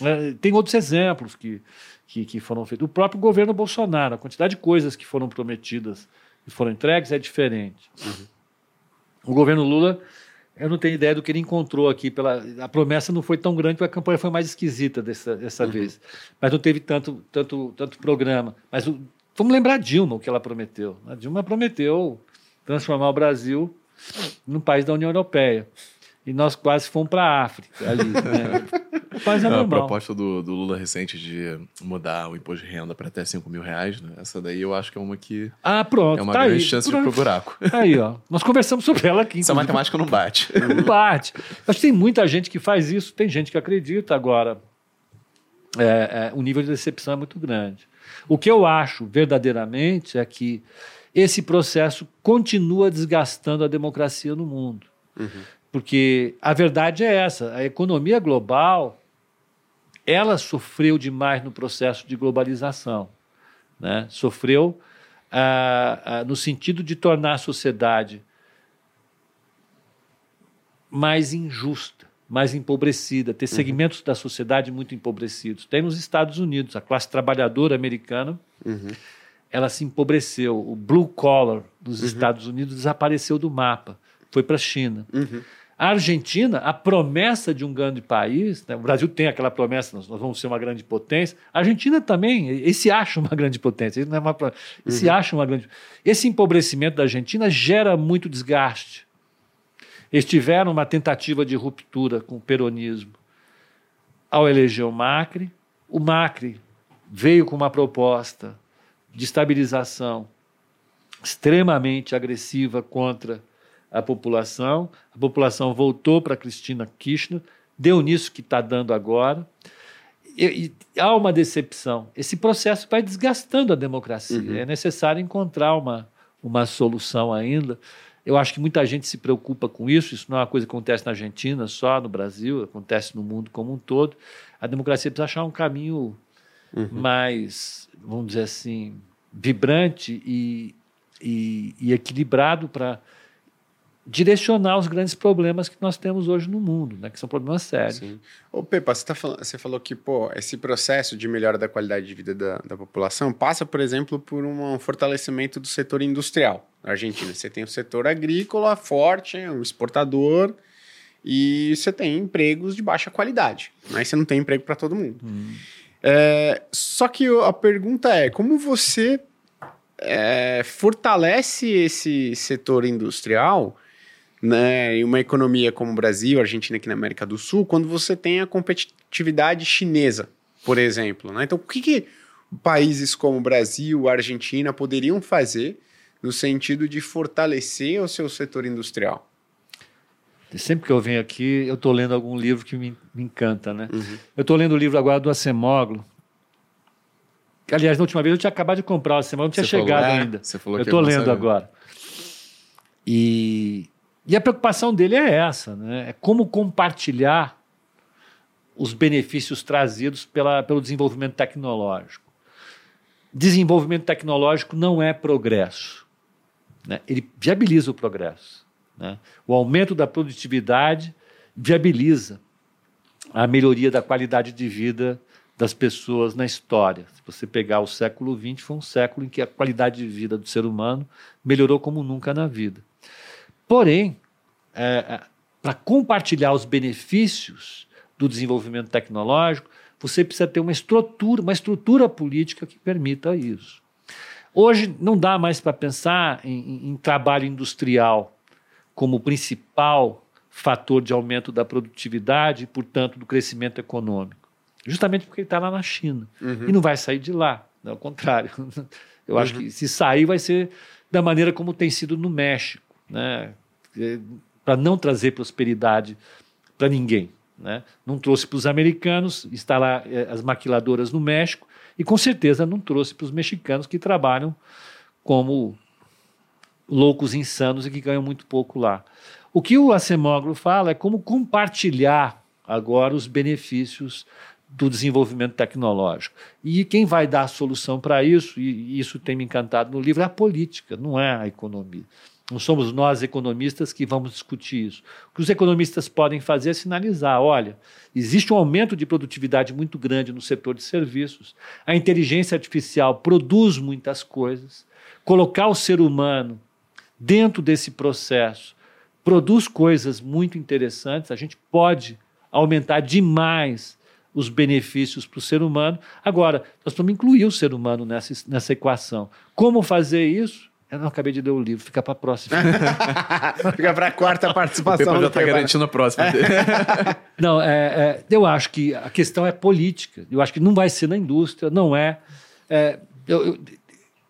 É, tem outros exemplos que, que, que foram feitos. O próprio governo Bolsonaro, a quantidade de coisas que foram prometidas e foram entregues é diferente. O governo Lula, eu não tenho ideia do que ele encontrou aqui. Pela, a promessa não foi tão grande, porque a campanha foi mais esquisita dessa, dessa vez. Mas não teve tanto, tanto, tanto programa. Mas o- Vamos lembrar Dilma, o que ela prometeu. A Dilma prometeu transformar o Brasil num país da União Europeia. E nós quase fomos para a África ali. Né? [LAUGHS] País é a proposta do, do Lula recente de mudar o imposto de renda para até 5 mil reais, né? Essa daí eu acho que é uma que Ah, pronto. é uma tá grande aí. chance de ir Pronto. pro buraco. [LAUGHS] Aí, ó. Nós conversamos sobre ela aqui. Essa matemática não bate. [LAUGHS] Não bate. Acho que tem muita gente que faz isso, tem gente que acredita agora. é, é, o nível de decepção é muito grande. O que eu acho verdadeiramente é que esse processo continua desgastando a democracia no mundo. Porque a verdade é essa: a economia global ela sofreu demais no processo de globalização. Né? Sofreu ah, ah, no sentido de tornar a sociedade mais injusta, mais empobrecida, ter segmentos da sociedade muito empobrecidos. Tem nos Estados Unidos, a classe trabalhadora americana, ela se empobreceu. O blue collar dos Estados Unidos desapareceu do mapa, foi para a China. A Argentina, a promessa de um grande país, né, o Brasil tem aquela promessa, nós, nós vamos ser uma grande potência. A Argentina também, ele se acha uma grande potência, ele não é uma, ele se acha uma grande. Esse empobrecimento da Argentina gera muito desgaste. Eles tiveram uma tentativa de ruptura com o peronismo ao eleger o Macri. O Macri veio com uma proposta de estabilização extremamente agressiva contra a população. A população voltou para Cristina Kirchner, deu nisso que está dando agora. E, e há uma decepção. Esse processo vai desgastando a democracia. É necessário encontrar uma, uma solução ainda. Eu acho que muita gente se preocupa com isso. Isso não é uma coisa que acontece na Argentina, só no Brasil, acontece no mundo como um todo. A democracia precisa achar um caminho mais, vamos dizer assim, vibrante e, e, e equilibrado para direcionar os grandes problemas que nós temos hoje no mundo, né, que são problemas sérios. Sim. Ô, Pepa, você, tá falando, você falou que pô, esse processo de melhora da qualidade de vida da, da população passa, por exemplo, por um fortalecimento do setor industrial na Argentina. Você tem o setor agrícola forte, um exportador, e você tem empregos de baixa qualidade. Mas você não tem emprego para todo mundo. É, só que a pergunta é: como você é, fortalece esse setor industrial né, em uma economia como o Brasil, Argentina aqui na América do Sul, quando você tem a competitividade chinesa, por exemplo. Né? Então, o que, que países como o Brasil, a Argentina poderiam fazer no sentido de fortalecer o seu setor industrial? Sempre que eu venho aqui, eu estou lendo algum livro que me, me encanta, né? Eu estou lendo o livro agora do Acemoglu. que, Aliás, na última vez eu tinha acabado de comprar o Acemoglu, não tinha Você falou, chegado é, ainda. você falou eu estou não lendo agora. E, e a preocupação dele é essa, né? É como compartilhar os benefícios trazidos pela, pelo desenvolvimento tecnológico. Desenvolvimento tecnológico não é progresso. né? Ele viabiliza o progresso. né? O aumento da produtividade viabiliza a melhoria da qualidade de vida das pessoas na história. Se você pegar o século XX, foi um século em que a qualidade de vida do ser humano melhorou como nunca na vida. Porém, para compartilhar os benefícios do desenvolvimento tecnológico, você precisa ter uma estrutura, uma estrutura política que permita isso. Hoje não dá mais para pensar em, em- em trabalho industrial como principal fator de aumento da produtividade e, portanto, do crescimento econômico. Justamente porque ele está lá na China. E não vai sair de lá. Ao contrário. [LAUGHS] Eu acho que se sair, vai ser da maneira como tem sido no México, né? para não trazer prosperidade para ninguém. Né? Não trouxe para os americanos, lá eh, as maquiladoras no México, e com certeza não trouxe para os mexicanos que trabalham como loucos insanos e que ganham muito pouco lá. O que o Acemoglu fala é como compartilhar agora os benefícios do desenvolvimento tecnológico. E quem vai dar a solução para isso, e isso tem me encantado no livro, é a política, não é a economia. Não somos nós, economistas, que vamos discutir isso. O que os economistas podem fazer é sinalizar: olha, existe um aumento de produtividade muito grande no setor de serviços, a inteligência artificial produz muitas coisas, colocar o ser humano dentro desse processo produz coisas muito interessantes, a gente pode aumentar demais os benefícios para o ser humano. Agora, nós vamos incluir o ser humano nessa, nessa equação. Como fazer isso? Eu não acabei de ler o livro, fica para a próxima. [LAUGHS] fica para a quarta participação. O já está garantindo a próxima. [LAUGHS] não, é, é, eu acho que a questão é política. Eu acho que não vai ser na indústria, não é. é eu, eu,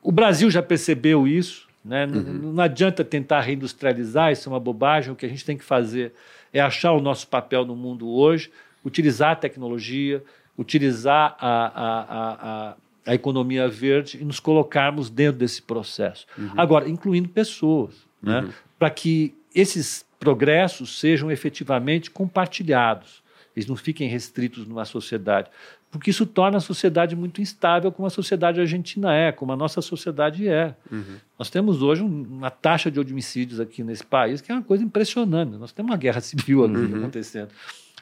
o Brasil já percebeu isso. Né? Uhum. Não, não adianta tentar reindustrializar, isso é uma bobagem. O que a gente tem que fazer é achar o nosso papel no mundo hoje, utilizar a tecnologia, utilizar a, a, a, a a economia verde e nos colocarmos dentro desse processo. Uhum. Agora, incluindo pessoas, né? Uhum. para que esses progressos sejam efetivamente compartilhados, eles não fiquem restritos numa sociedade. Porque isso torna a sociedade muito instável, como a sociedade argentina é, como a nossa sociedade é. Uhum. Nós temos hoje uma taxa de homicídios aqui nesse país que é uma coisa impressionante. Nós temos uma guerra [LAUGHS] civil ali uhum. acontecendo.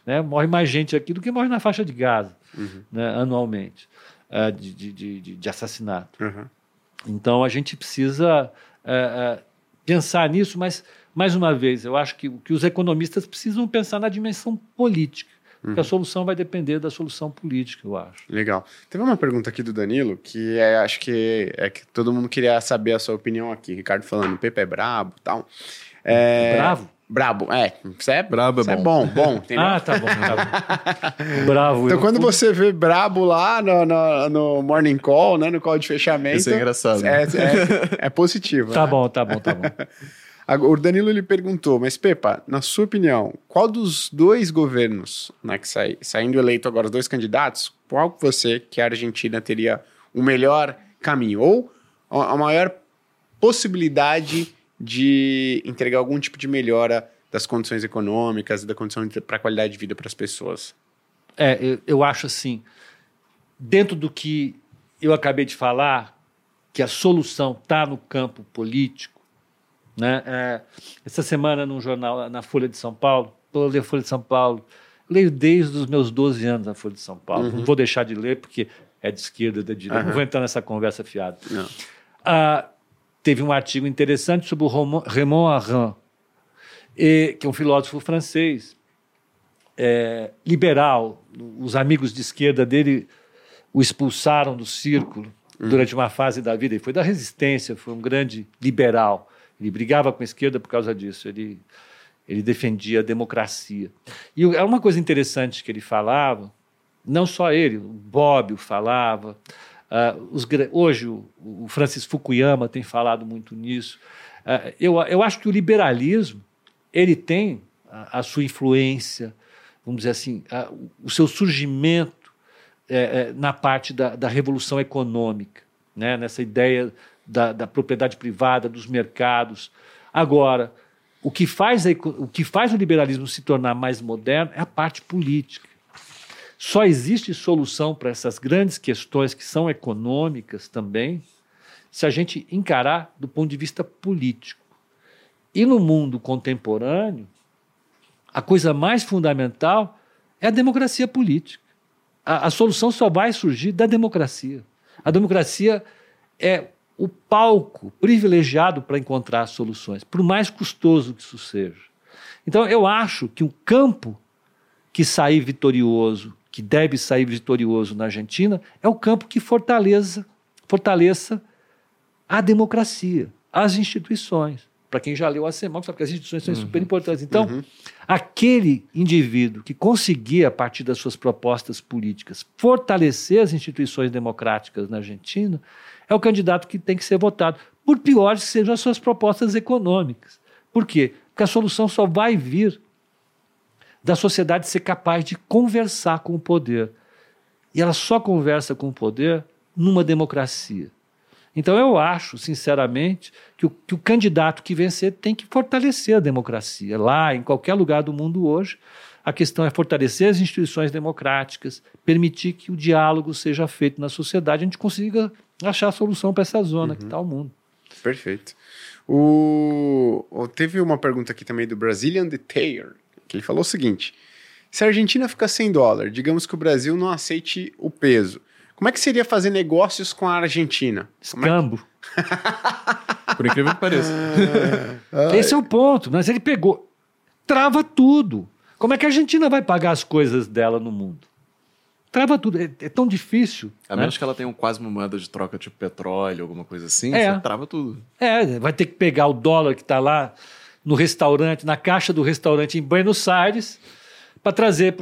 Né? Morre mais gente aqui do que morre na faixa de Gaza, uhum. né? anualmente uh, de, de, de, de, assassinato. Uhum. Então a gente precisa uh, uh, pensar nisso, mas, mais uma vez, eu acho que, que os economistas precisam pensar na dimensão política. Uhum. Porque a solução vai depender da solução política, eu acho. Legal. Teve uma pergunta aqui do Danilo que é, acho que é que todo mundo queria saber a sua opinião aqui. Ricardo falando, o Pepe é brabo e tal. É... Bravo? Brabo, é. Você é brabo, é, é bom. é bom, bom, entendeu? Ah, tá bom, tá bom. [LAUGHS] bravo. Então, quando você vê brabo lá no, no, no, morning call, né, no call de fechamento... Isso é engraçado. É, é, é positivo. Tá né? bom, tá bom, tá bom. [LAUGHS] O Danilo lhe perguntou, mas Pepa, na sua opinião, qual dos dois governos, né, que sai, saindo eleito agora, os dois candidatos, qual você que a Argentina teria o melhor caminho? Ou a maior possibilidade de entregar algum tipo de melhora das condições econômicas e da condição para a qualidade de vida para as pessoas? É, eu, eu acho assim, dentro do que eu acabei de falar, que a solução está no campo político, né? É, essa semana, num jornal, na Folha de São Paulo, eu leio a Folha de São Paulo, leio desde os meus 12 anos a Folha de São Paulo. Uhum. Não vou deixar de ler, porque é de esquerda, da direita. Uhum. Não vou entrar nessa conversa fiada. Não. Ah, teve um artigo interessante sobre o Raymond Aron, que é um filósofo francês, é, liberal. Os amigos de esquerda dele o expulsaram do círculo uhum. durante uma fase da vida. Ele foi da resistência, foi um grande liberal. Ele brigava com a esquerda por causa disso. Ele, ele defendia a democracia. E é uma coisa interessante que ele falava, não só ele, o Bob o falava, Uh, os, hoje o, o, Francis Fukuyama tem falado muito nisso. Uh, eu, eu acho que o liberalismo ele tem a, a sua influência, vamos dizer assim, a, o seu surgimento é, é, na parte da, da revolução econômica, né? nessa ideia da, da propriedade privada, dos mercados. Agora, o que, faz a, o que faz o liberalismo se tornar mais moderno é a parte política. Só existe solução para essas grandes questões que são econômicas também, se a gente encarar do ponto de vista político. E no mundo contemporâneo, a coisa mais fundamental é a democracia política. A, a solução só vai surgir da democracia. A democracia é o palco privilegiado para encontrar soluções, por mais custoso que isso seja. Então, eu acho que o campo que sair vitorioso que deve sair vitorioso na Argentina é o campo que fortaleça, fortaleça a democracia, as instituições. Para quem já leu a semana, sabe que as instituições são uhum. super importantes. Então, uhum. aquele indivíduo que conseguir, a partir das suas propostas políticas, fortalecer as instituições democráticas na Argentina, é o candidato que tem que ser votado, por piores que sejam as suas propostas econômicas. Por quê? Porque a solução só vai vir da sociedade ser capaz de conversar com o poder. E ela só conversa com o poder numa democracia. Então eu acho, sinceramente, que o, que o candidato que vencer tem que fortalecer a democracia. Lá, em qualquer lugar do mundo hoje, a questão é fortalecer as instituições democráticas, permitir que o diálogo seja feito na sociedade, a gente consiga achar a solução para essa zona uhum. que está o mundo. Perfeito. O... Teve uma pergunta aqui também do Brazilian Detail, que ele falou o seguinte: se a Argentina ficar sem dólar, digamos que o Brasil não aceite o peso, como é que seria fazer negócios com a Argentina? É Escambo. É [LAUGHS] Por incrível que pareça. Esse é o ponto. Mas ele pegou. Trava tudo. Como é que a Argentina vai pagar as coisas dela no mundo? trava tudo. É, é tão difícil. A né? menos que ela tenha um, quase uma moeda de troca, tipo petróleo, alguma coisa assim, É. você trava tudo. É, vai ter que pegar o dólar que está lá no restaurante, na caixa do restaurante em Buenos Aires, para trazer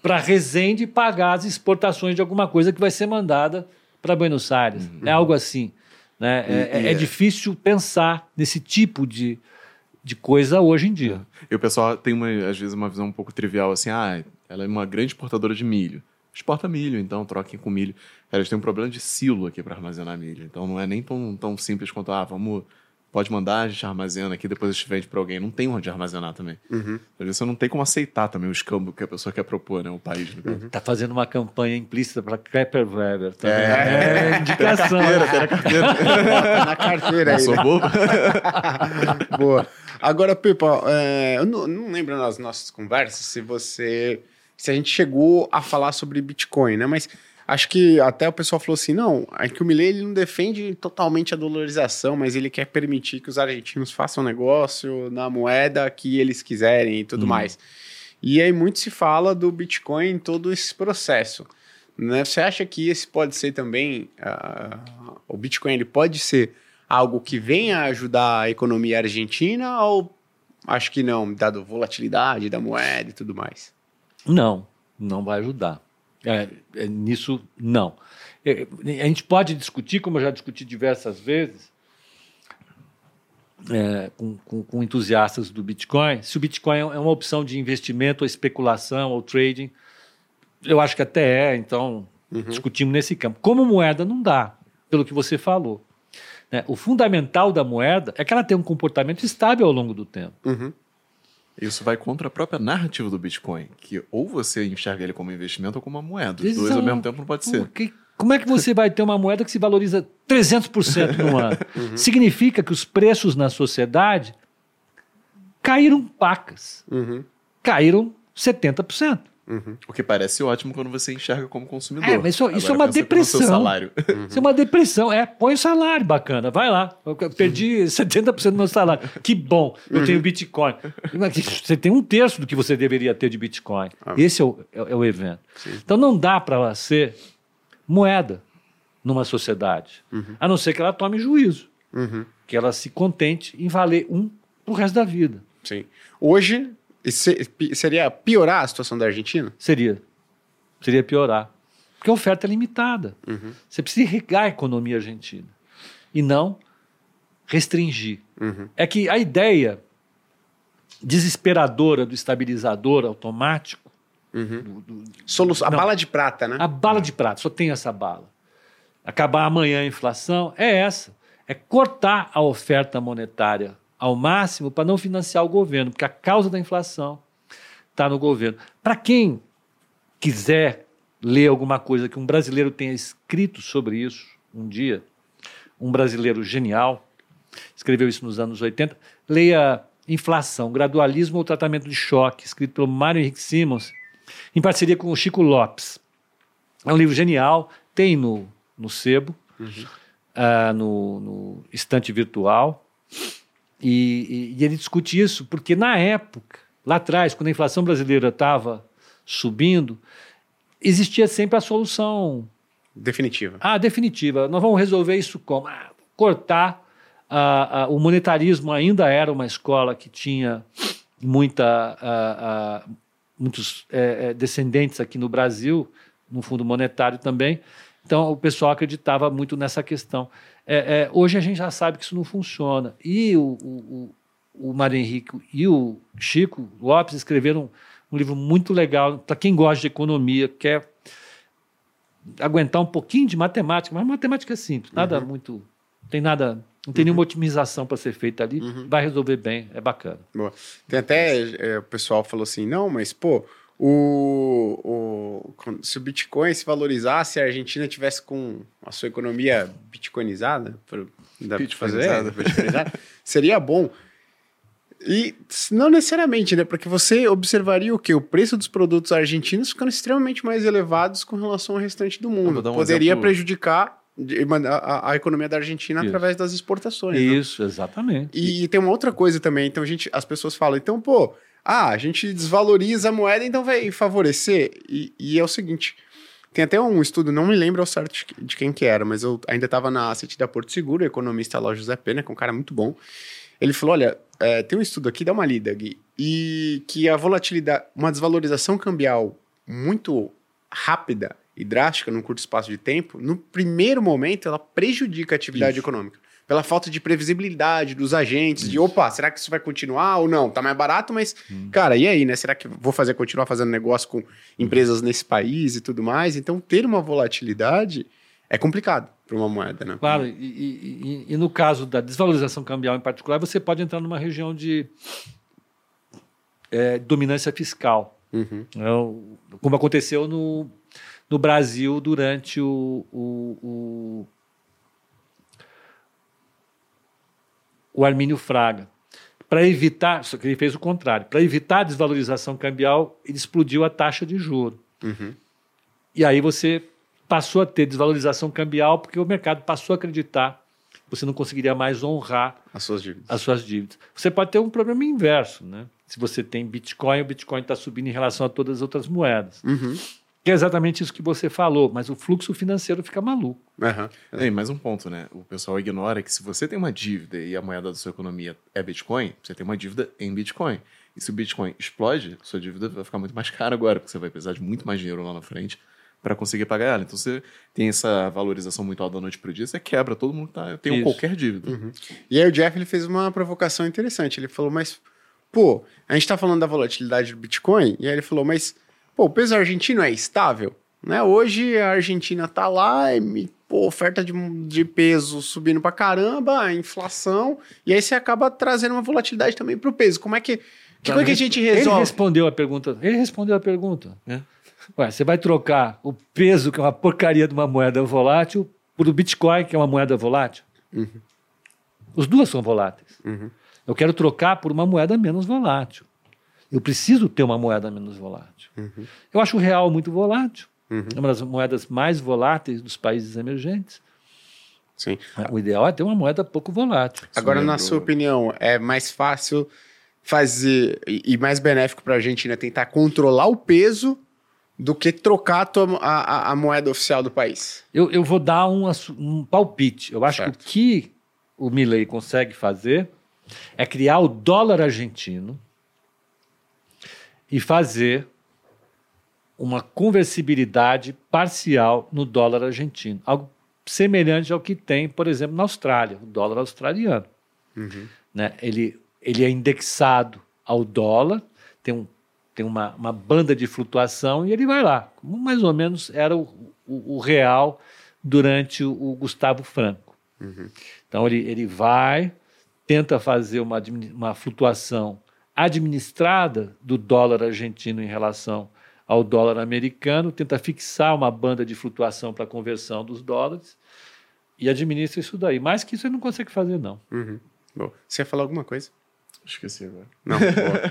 para Resende pagar as exportações de alguma coisa que vai ser mandada para Buenos Aires. É algo assim. Né? É, é- é é- difícil pensar nesse tipo de, de coisa hoje em dia. E o pessoal tem, uma, às vezes, uma visão um pouco trivial, assim, ah, ela é uma grande exportadora de milho. Exporta milho, então troquem com milho. Eles têm um problema de silo aqui para armazenar milho. Então não é nem tão, tão simples quanto, ah, vamos, pode mandar, a gente armazena aqui, depois a gente vende para alguém. Não tem onde armazenar também. Uhum. Às vezes você não tem como aceitar também o escambo que a pessoa quer propor, né? O país. No caso. Está fazendo uma campanha implícita para Klepperweber também. É. É, indicação. Tá na carteira Não aí. sou né? bobo. [LAUGHS] Boa. Agora, Pipa, é, eu não, não lembro nas nossas conversas se você. se a gente chegou a falar sobre Bitcoin, né? Mas acho que até o pessoal falou assim: não, é que o Milley ele não defende totalmente a dolarização, mas ele quer permitir que os argentinos façam negócio na moeda que eles quiserem e tudo mais. E aí muito se fala do Bitcoin em todo esse processo. Né? Você acha que esse pode ser também. ah, o Bitcoin ele pode ser algo que venha ajudar a economia argentina ou acho que não, dado a volatilidade da moeda e tudo mais? Não, não vai ajudar. É, é, nisso, não. É, a gente pode discutir, como eu já discuti diversas vezes, é, com, com- com entusiastas do Bitcoin, se o Bitcoin é uma opção de investimento ou especulação ou trading. Eu acho que até é, então discutimos nesse campo. Como moeda, não dá, pelo que você falou. né? O fundamental da moeda é que ela tem um comportamento estável ao longo do tempo. Uhum. Isso vai contra a própria narrativa do Bitcoin, que ou você enxerga ele como investimento ou como uma moeda. Os dois ao mesmo tempo não pode ser. Porque como é que você vai ter uma moeda que se valoriza 300% no ano? [LAUGHS] Significa que os preços na sociedade caíram pacas, Uhum. caíram 70%. O que parece ótimo quando você enxerga como consumidor. É, mas isso- isso é uma depressão. salário. [LAUGHS] Isso é uma depressão. É, põe o salário, bacana. Vai lá. Eu perdi 70% do meu salário. Que bom, eu tenho Bitcoin. Você tem um terço do que você deveria ter de Bitcoin. Esse é o, é, é o evento. Então não dá para ser moeda numa sociedade. A não ser que ela tome juízo. Uhum. Que ela se contente em valer um pro resto da vida. Sim. Hoje, esse- seria piorar a situação da Argentina? Seria. Seria piorar. Porque a oferta é limitada. Você precisa irrigar a economia argentina. E não restringir. Uhum. É que a ideia desesperadora do estabilizador automático, Uhum. do- do- Solu a Não. bala de prata, né? a bala de prata, só tem essa bala. Acabar amanhã a inflação é essa. É cortar a oferta monetária ao máximo para não financiar o governo, porque a causa da inflação está no governo. Para quem quiser ler alguma coisa que um brasileiro tenha escrito sobre isso um dia, um brasileiro genial, escreveu isso nos anos 80, leia Inflação, Gradualismo ou Tratamento de Choque, escrito pelo Mário Henrique Simons, em parceria com o Chico Lopes. É um livro genial, tem no, no sebo, ah, no, no estante virtual, e, e- e ele discute isso porque na época, lá atrás, quando a inflação brasileira estava subindo, existia sempre a solução Definitiva. ah, definitiva. Nós vamos resolver isso como? Ah, cortar. ah, ah, o monetarismo ainda era uma escola que tinha muita, muitos eh, eh, descendentes aqui no Brasil, no Fundo Monetário também. Então, o pessoal acreditava muito nessa questão. Eh, eh, hoje a gente já sabe que isso não funciona. E o, o, o, Mário Henrique e o Chico Lopes escreveram um livro muito legal para quem gosta de economia, quer aguentar um pouquinho de matemática, mas matemática é simples, nada muito. Tem nada. Não tem nenhuma otimização para ser feita ali, vai resolver bem, é bacana. Boa. Tem até é, o pessoal falou assim, não, mas pô, o, o se o Bitcoin se valorizasse, a Argentina tivesse com a sua economia bitcoinizada, por- dá pra fazer, [LAUGHS] Bitcoinizada. seria bom. E não necessariamente, né? Porque você observaria o quê? O preço dos produtos argentinos ficando extremamente mais elevados com relação ao restante do mundo. um Poderia exemplo- prejudicar a, a- a economia da Argentina Isso. através das exportações. né? Isso, exatamente. E tem uma outra coisa também, então a gente, as pessoas falam, então, pô, ah, a gente desvaloriza a moeda, então vai favorecer. E, e é o seguinte, tem até um estudo, não me lembro ao certo de quem que era, mas eu ainda estava na asset da Porto Seguro, o economista lá, José Pena, que é um cara muito bom. Ele falou, olha, é, tem um estudo aqui, dá uma lida, Gui, e que a volatilidade, uma desvalorização cambial muito rápida e drástica num curto espaço de tempo, no primeiro momento ela prejudica a atividade Isso. econômica. Pela falta de previsibilidade dos agentes, de opa, será que isso vai continuar ou não? Tá mais barato, mas, cara, e aí, né? Será que vou fazer continuar fazendo negócio com empresas nesse país e tudo mais? Então, ter uma volatilidade é complicado para uma moeda, né? Claro, e, e- e- e no caso da desvalorização cambial em particular, você pode entrar numa região de é, dominância fiscal, Uhum. né? Como aconteceu no, no Brasil durante o, o, o, o Armínio Fraga. Para evitar, só que ele fez o contrário, para evitar a desvalorização cambial, ele explodiu a taxa de juro. Uhum. E aí você passou a ter desvalorização cambial porque o mercado passou a acreditar que você não conseguiria mais honrar As suas dívidas. as suas dívidas. Você pode ter um problema inverso, né? Se você tem Bitcoin, o Bitcoin está subindo em relação a todas as outras moedas. Uhum. Que é exatamente isso que você falou, mas o fluxo financeiro fica maluco. Aham. E mais um ponto, né? O pessoal ignora que se você tem uma dívida e a moeda da sua economia é Bitcoin, você tem uma dívida em Bitcoin. E se o Bitcoin explode, sua dívida vai ficar muito mais cara agora, porque você vai precisar de muito mais dinheiro lá na frente para conseguir pagar ela. Então você tem essa valorização muito alta da noite para o dia, você quebra, todo mundo tá, tem um qualquer dívida. E aí o Jeff ele fez uma provocação interessante. Ele falou, mas, pô, a gente tá falando da volatilidade do Bitcoin, e aí ele falou, mas, pô, o peso argentino é estável? Né? Hoje a Argentina tá lá, e, pô, oferta de, de peso subindo pra caramba, a inflação, e aí você acaba trazendo uma volatilidade também pro peso. Como é que, que como é que a gente Ele resolve? respondeu a pergunta. Ele respondeu a pergunta. É. Ué, você vai trocar o peso, que é uma porcaria de uma moeda volátil, por o Bitcoin, que é uma moeda volátil? Os duas são voláteis. Uhum. Eu quero trocar por uma moeda menos volátil. Eu preciso ter uma moeda menos volátil. Eu acho o real muito volátil. Uhum. É uma das moedas mais voláteis dos países emergentes. Sim. O ideal é ter uma moeda pouco volátil. Agora, na sua opinião, é mais fácil fazer e mais benéfico para a Argentina tentar controlar o peso do que trocar a, tua- a- a- moeda oficial do país? Eu, eu vou dar um, um palpite. Eu acho Certo. que o que o Milley consegue fazer é criar o dólar argentino e fazer uma conversibilidade parcial no dólar argentino. Algo semelhante ao que tem, por exemplo, na Austrália, o dólar australiano. Né? Ele, ele é indexado ao dólar, tem, um, tem uma, uma banda de flutuação e ele vai lá. Como mais ou menos era o, o, o real durante o, o Gustavo Franco. Então ele, ele vai, tenta fazer uma, uma flutuação administrada do dólar argentino em relação ao dólar americano, tenta fixar uma banda de flutuação para a conversão dos dólares e administra isso daí. Mais que isso ele não consegue fazer, não. Uhum. Boa. Você ia falar alguma coisa? Esqueci agora. Não.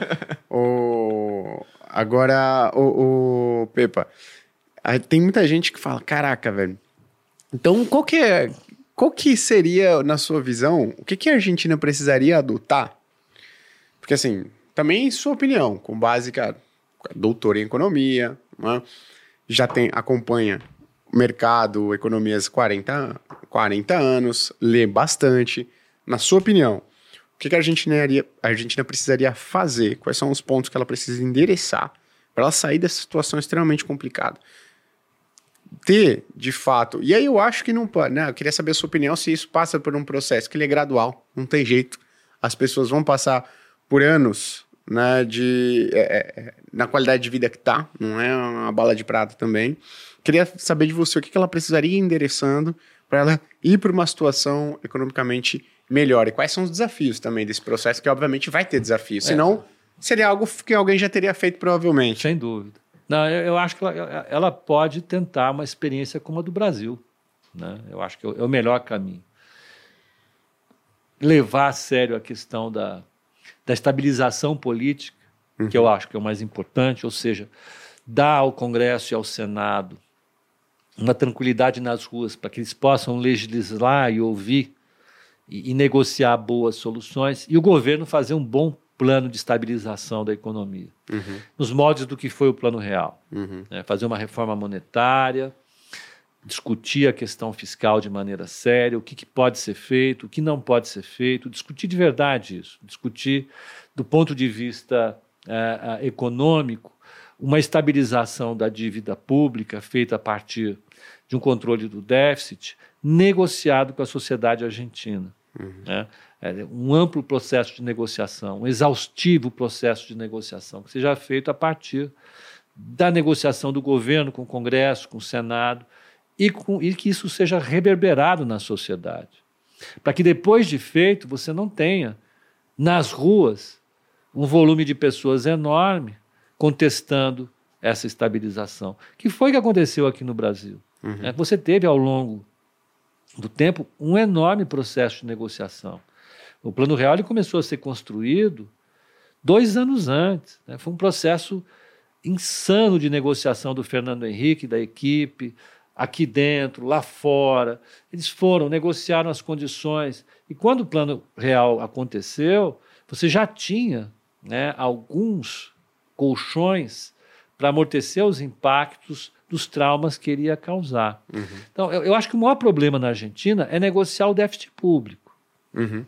[LAUGHS] o... Agora, o, o Pepa, tem muita gente que fala, caraca, velho. Então, qual que é, qual que seria, na sua visão, o que, que a Argentina precisaria adotar? Porque, assim, também sua opinião, com base, cara, doutor em economia, né? já tem, acompanha mercado, economias 40, 40 anos, lê bastante. Na sua opinião, o que, que a, Argentina, a Argentina precisaria fazer? Quais são os pontos que ela precisa endereçar para ela sair dessa situação extremamente complicada? Ter, de fato, e aí eu acho que não pode, né? Eu queria saber a sua opinião se isso passa por um processo que ele é gradual, não tem jeito. As pessoas vão passar por anos, né, de, é, é, na qualidade de vida que tá, não é uma bala de prata também. Queria saber de você o que, que ela precisaria ir endereçando para ela ir para uma situação economicamente melhor. E quais são os desafios também desse processo, que obviamente vai ter desafios. Senão, seria algo que alguém já teria feito provavelmente. Sem dúvida. Não, eu, eu acho que ela, ela pode tentar uma experiência como a do Brasil. Né? Eu acho que é o- é o melhor caminho. Levar a sério a questão da, da estabilização política, que eu acho que é o mais importante, ou seja, dar ao Congresso e ao Senado uma tranquilidade nas ruas para que eles possam legislar e ouvir e, e negociar boas soluções, e o governo fazer um bom plano de estabilização da economia, Uhum, nos moldes do que foi o plano real. uhum, né? Fazer uma reforma monetária, discutir a questão fiscal de maneira séria, o que, que pode ser feito, o que não pode ser feito, discutir de verdade isso, discutir do ponto de vista eh, eh, econômico uma estabilização da dívida pública feita a partir de um controle do déficit negociado com a sociedade argentina. né? É, um amplo processo de negociação, um exaustivo processo de negociação, que seja feito a partir da negociação do governo com o Congresso, com o Senado, e, com, e que isso seja reverberado na sociedade. Para que depois de feito você não tenha nas ruas um volume de pessoas enorme contestando essa estabilização. Que foi o que aconteceu aqui no Brasil. né? Você teve ao longo do tempo um enorme processo de negociação. O Plano Real ele começou a ser construído dois anos antes. né? Foi um processo insano de negociação do Fernando Henrique, da equipe, aqui dentro, lá fora. Eles foram, negociaram as condições. E quando o Plano Real aconteceu, você já tinha né, alguns colchões para amortecer os impactos dos traumas que ele ia causar. Então, eu, eu acho que o maior problema na Argentina é negociar o déficit público uhum,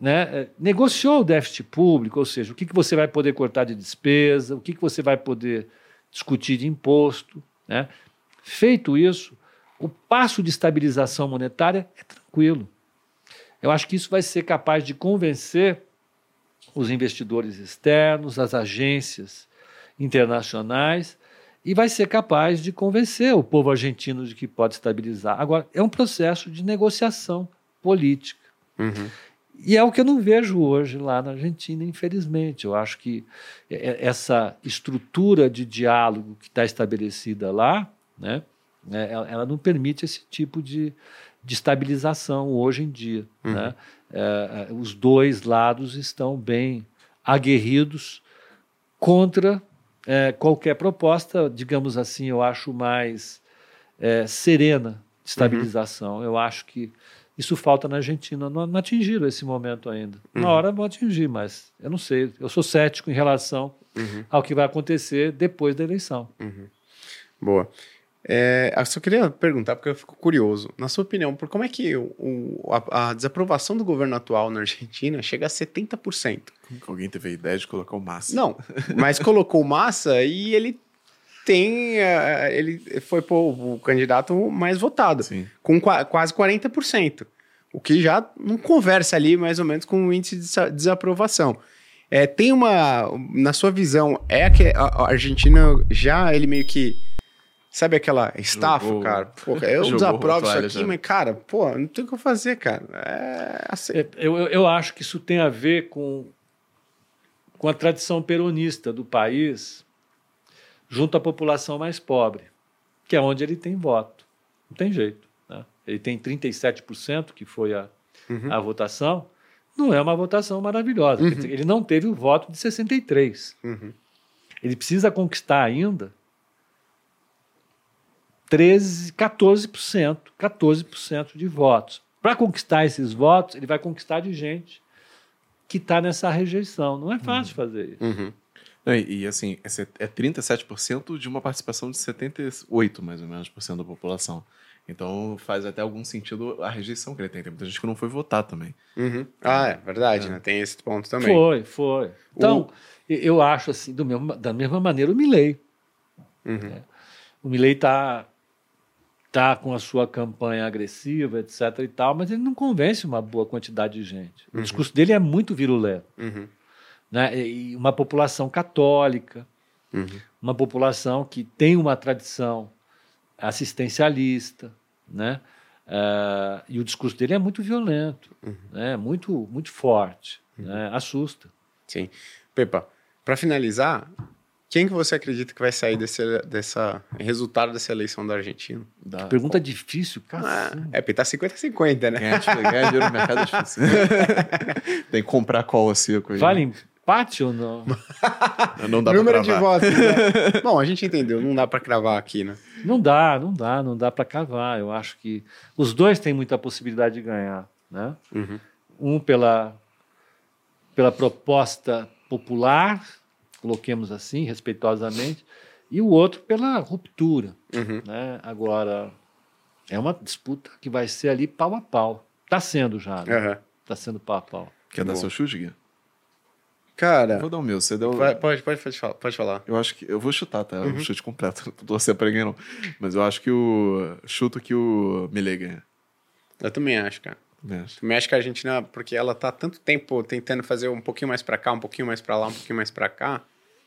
né, é, negociou o déficit público, ou seja, o que, que você vai poder cortar de despesa, o que, que você vai poder discutir de imposto. Né? Feito isso, o passo de estabilização monetária é tranquilo. Eu acho que isso vai ser capaz de convencer os investidores externos, as agências internacionais, e vai ser capaz de convencer o povo argentino de que pode estabilizar. Agora, é um processo de negociação política. uhum, E é o que eu não vejo hoje lá na Argentina, infelizmente. Eu acho que essa estrutura de diálogo que está estabelecida lá, né, é, ela ela não permite esse tipo de, de estabilização hoje em dia. né? É, é, os dois lados estão bem aguerridos contra é, qualquer proposta, digamos assim, eu acho mais é, serena de estabilização. Eu acho que isso falta na Argentina. Não, não atingiram esse momento ainda. Uma hora vão atingir, mas eu não sei. Eu sou cético em relação uhum. ao que vai acontecer depois da eleição. Boa. É, eu só queria perguntar, porque eu fico curioso. Na sua opinião, por como é que o, a, a desaprovação do governo atual na Argentina chega a 70%? Como que alguém teve a ideia de colocar o Massa? Não, mas colocou massa e ele tem. eh, ele foi pô, o candidato mais votado, Sim. com qua- quase 40%. O que já não conversa ali mais ou menos com o índice de desa- desaprovação. É, tem uma. Na sua visão, é que a, a Argentina já ele meio que. Sabe aquela estafa, Jogou- cara? Porra, eu desaprovo isso aqui, já. mas, cara, pô, não tem o que eu fazer, cara. É assim. É, Eu, eu, eu acho que isso tem a ver com, com a tradição peronista do país junto à população mais pobre, que é onde ele tem voto. Não tem jeito. né? Ele tem 37%, que foi a, a votação. Não é uma votação maravilhosa. Dizer, ele não teve o voto de 63%. Uhum. Ele precisa conquistar ainda 13, 14%, 14% de votos. Para conquistar esses votos, ele vai conquistar de gente que está nessa rejeição. Não é fácil fazer isso. Uhum. Não, e, e, assim, é se- é 37% de uma participação de 78, mais ou menos, por cento da população. Então faz até algum sentido a rejeição que ele tem. Tem muita gente que não foi votar também. Uhum. Ah, é verdade, né? Tem esse ponto também. Foi, foi. Então, e- eu acho assim, do mesmo- da mesma maneira o Milley. Uhum. O Milley está tá com a sua campanha agressiva, etc. e tal, mas ele não convence uma boa quantidade de gente. O discurso dele é muito virulento. Uhum. né? E uma população católica, Uhum. uma população que tem uma tradição assistencialista, né? Ah, e o discurso dele é muito violento, né? muito, muito forte, né? assusta. Sim. Pepa, para finalizar, quem que você acredita que vai sair desse dessa resultado dessa eleição da Argentina? Dá- Pergunta difícil, cara. Ah, é, porque tá 50-50, né? Ganhar, tipo, ganhar dinheiro no mercado é difícil. [LAUGHS] Tem que comprar cola seco aí. Vale empate ou não? Não dá pra Número de cravar. votos, né? [LAUGHS] Bom, a gente entendeu, não dá para cravar aqui, né? Não dá, não dá, não dá para cavar. Eu acho que os dois têm muita possibilidade de ganhar, né? Uhum. Um pela pela proposta popular, coloquemos assim, respeitosamente, e o outro pela ruptura. Uhum. Né? Agora, é uma disputa que vai ser ali pau a pau. Está sendo já, né? Está sendo pau a pau. Quer dar Bom. seu chute, Gui? Cara, Vou dar o meu. Você deu. vai- pode, pode, pode, falar, pode falar. Eu acho que. Eu vou chutar, tá? Uhum. Um chute completo. [LAUGHS] Não tô torcendo pra ninguém, não. Mas eu acho que o. Chuto que o Milei ganha. Eu também acho, cara. Também acho. Também acho que a Argentina, porque ela tá há tanto tempo tentando fazer um pouquinho mais pra cá, um pouquinho mais pra lá, um pouquinho mais pra cá,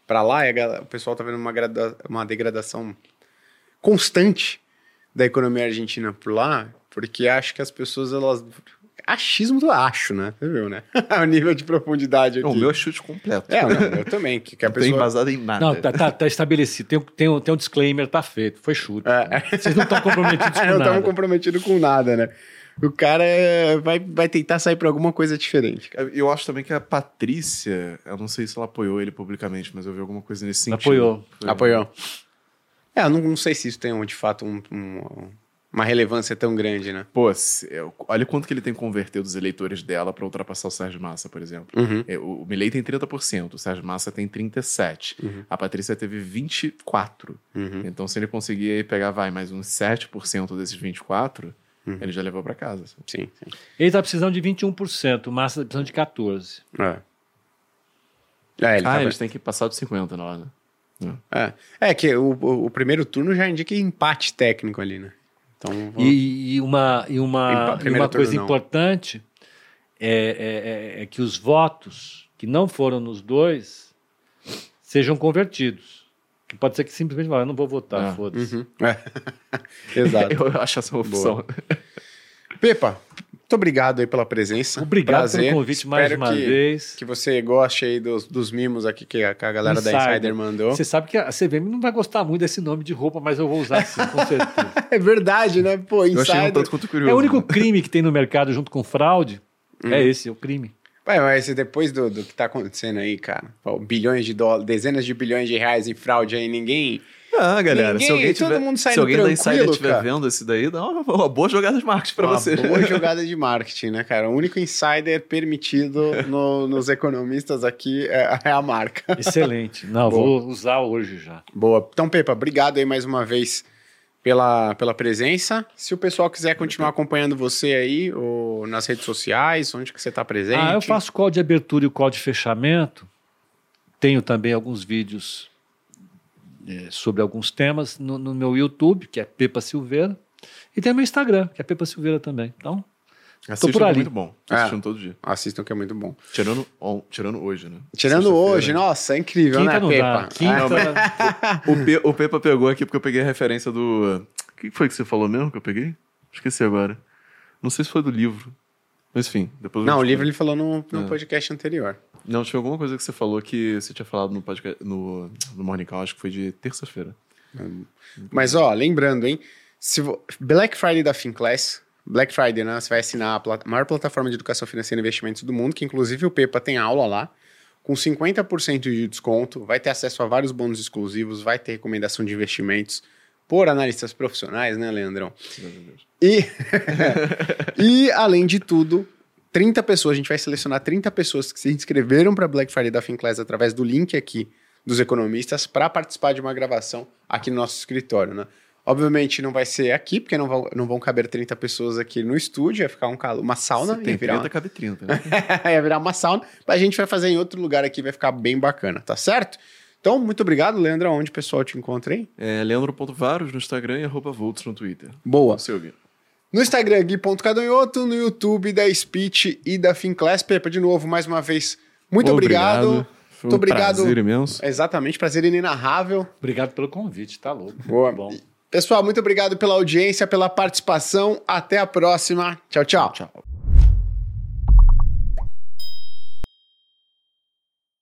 pra lá, gal- o pessoal tá vendo uma, grada- uma degradação constante da economia argentina por lá, porque acho que as pessoas, elas... Achismo do acho, né? Você viu, né? [LAUGHS] o nível de profundidade aqui. Não, o meu é chute completo. É, não, eu também, que, que a Não tem pessoa... embasado em nada. Não, tá, tá- tá estabelecido. Tem, um- tem, tem um disclaimer, tá feito. Foi chute. É. Vocês não estão comprometidos [LAUGHS] com não nada. estamos comprometidos com nada, né? O cara é- vai, vai tentar sair pra alguma coisa diferente. Eu acho também que a Patrícia, eu não sei se ela apoiou ele publicamente, mas eu vi alguma coisa nesse sentido. Apoiou. Foi- Apoiou. É, eu não, não sei se isso tem, de fato, um- um- uma relevância tão grande, né? Pô, se- olha quanto que ele tem que converter dos eleitores dela pra ultrapassar o Sérgio Massa, por exemplo. Uhum. É, o, o Milei tem 30%, o Sérgio Massa tem 37%. A Patrícia teve 24%. Uhum. Então, se ele conseguir aí pegar, vai, mais uns 7% desses 24%, ele já levou pra casa. assim. Sim, sim. Ele tá precisando de 21%, o Massa tá precisando de 14%. É. É, ele ah, tá- eles têm que passar dos 50 lá, né? é. É que o, o, o primeiro turno já indica empate técnico ali, né? Então, vamos- E, e uma, e uma, e uma coisa não. importante é, é- é- é que os votos que não foram nos dois sejam convertidos. Pode ser que simplesmente fale, eu não vou votar, Ah. foda-se. Uhum. É. [LAUGHS] Exato. Eu acho essa uma opção. Pepa, muito obrigado aí pela presença. Obrigado Prazer. pelo convite mais Espero uma que, vez. Que você goste aí dos, dos mimos aqui que a, que a galera da Insider. Insider mandou. Você sabe que a CVM não vai gostar muito desse nome de roupa, mas eu vou usar sim, com certeza. [LAUGHS] É verdade, né? Pô, Eu achei um Insider. tanto quanto curioso. É o único crime que tem no mercado junto com fraude. É esse, é o crime. Ué, mas depois do, do que tá acontecendo aí, cara, pô, bilhões de dólares, dezenas de bilhões de reais em fraude aí, ninguém. Ah, galera, Ninguém, se alguém todo tiver, mundo saindo se alguém da Insider estiver vendo esse daí, dá uma, uma boa jogada de marketing pra uma você. boa [LAUGHS] jogada de marketing, né, cara? O único insider permitido no- nos economistas aqui é, é a marca. Excelente. Não, Boa. vou usar hoje já. Boa. Então, Pepa, obrigado aí mais uma vez pela, pela presença. Se o pessoal quiser continuar acompanhando você aí, ou nas redes sociais, onde que você tá presente? Ah, eu faço call de abertura e call de fechamento. Tenho também alguns vídeos eh, sobre alguns temas no, no meu YouTube, que é Pepa Silveira. E tem meu Instagram, que é Pepa Silveira também. Então, Assistam, por que é ali. muito bom. É. Assistindo todo dia. Assistam que é muito bom. Tirando, on- tirando hoje, né? Tirando hoje, nossa, é incrível, quinta né, não Pepa? dá. Quinta, O, Pe- o Pepa pegou aqui porque eu peguei a referência do. O que foi que você falou mesmo que eu peguei? Esqueci agora. Não sei se foi do livro. Mas enfim, depois eu Não, o livro ele falou no, no É. podcast anterior. Não, tinha alguma coisa que você falou que você tinha falado no, podcast, no, no Morning Call, acho que foi de terça-feira. Mas, ó, lembrando, hein? Se vo- Black Friday da Finclass, Black Friday, né? Você vai assinar a maior plataforma de educação financeira e investimentos do mundo, que inclusive o Pepa tem aula lá, com 50% de desconto, vai ter acesso a vários bônus exclusivos, vai ter recomendação de investimentos por analistas profissionais, né, Leandrão? E, [LAUGHS] e além de tudo, 30 pessoas, a gente vai selecionar 30 pessoas que se inscreveram para Black Friday da Finclass através do link aqui dos economistas para participar de uma gravação aqui no nosso escritório, né? Obviamente não vai ser aqui, porque não vão, não vão caber 30 pessoas aqui no estúdio, vai ficar um calo, uma sauna, Se tem virar, 30, uma, cabe 30, né? [LAUGHS] ia virar uma sauna, mas a gente vai fazer em outro lugar aqui, vai ficar bem bacana, tá certo? Então, muito obrigado, Leandro. Onde o pessoal te encontra aí? É Leandro.varos no Instagram e arroba Volts no Twitter. Boa. Seu, Gui. No Instagram, Gui.cadonhoto, no YouTube da Speech e da Finclass. Pepa, de novo, mais uma vez, muito obrigado. Foi Muito um obrigado. prazer imenso. Exatamente, prazer inenarrável. obrigado pelo convite, tá louco. Boa. Bom. Pessoal, muito obrigado pela audiência, pela participação. Até a próxima. Tchau, tchau. Tchau.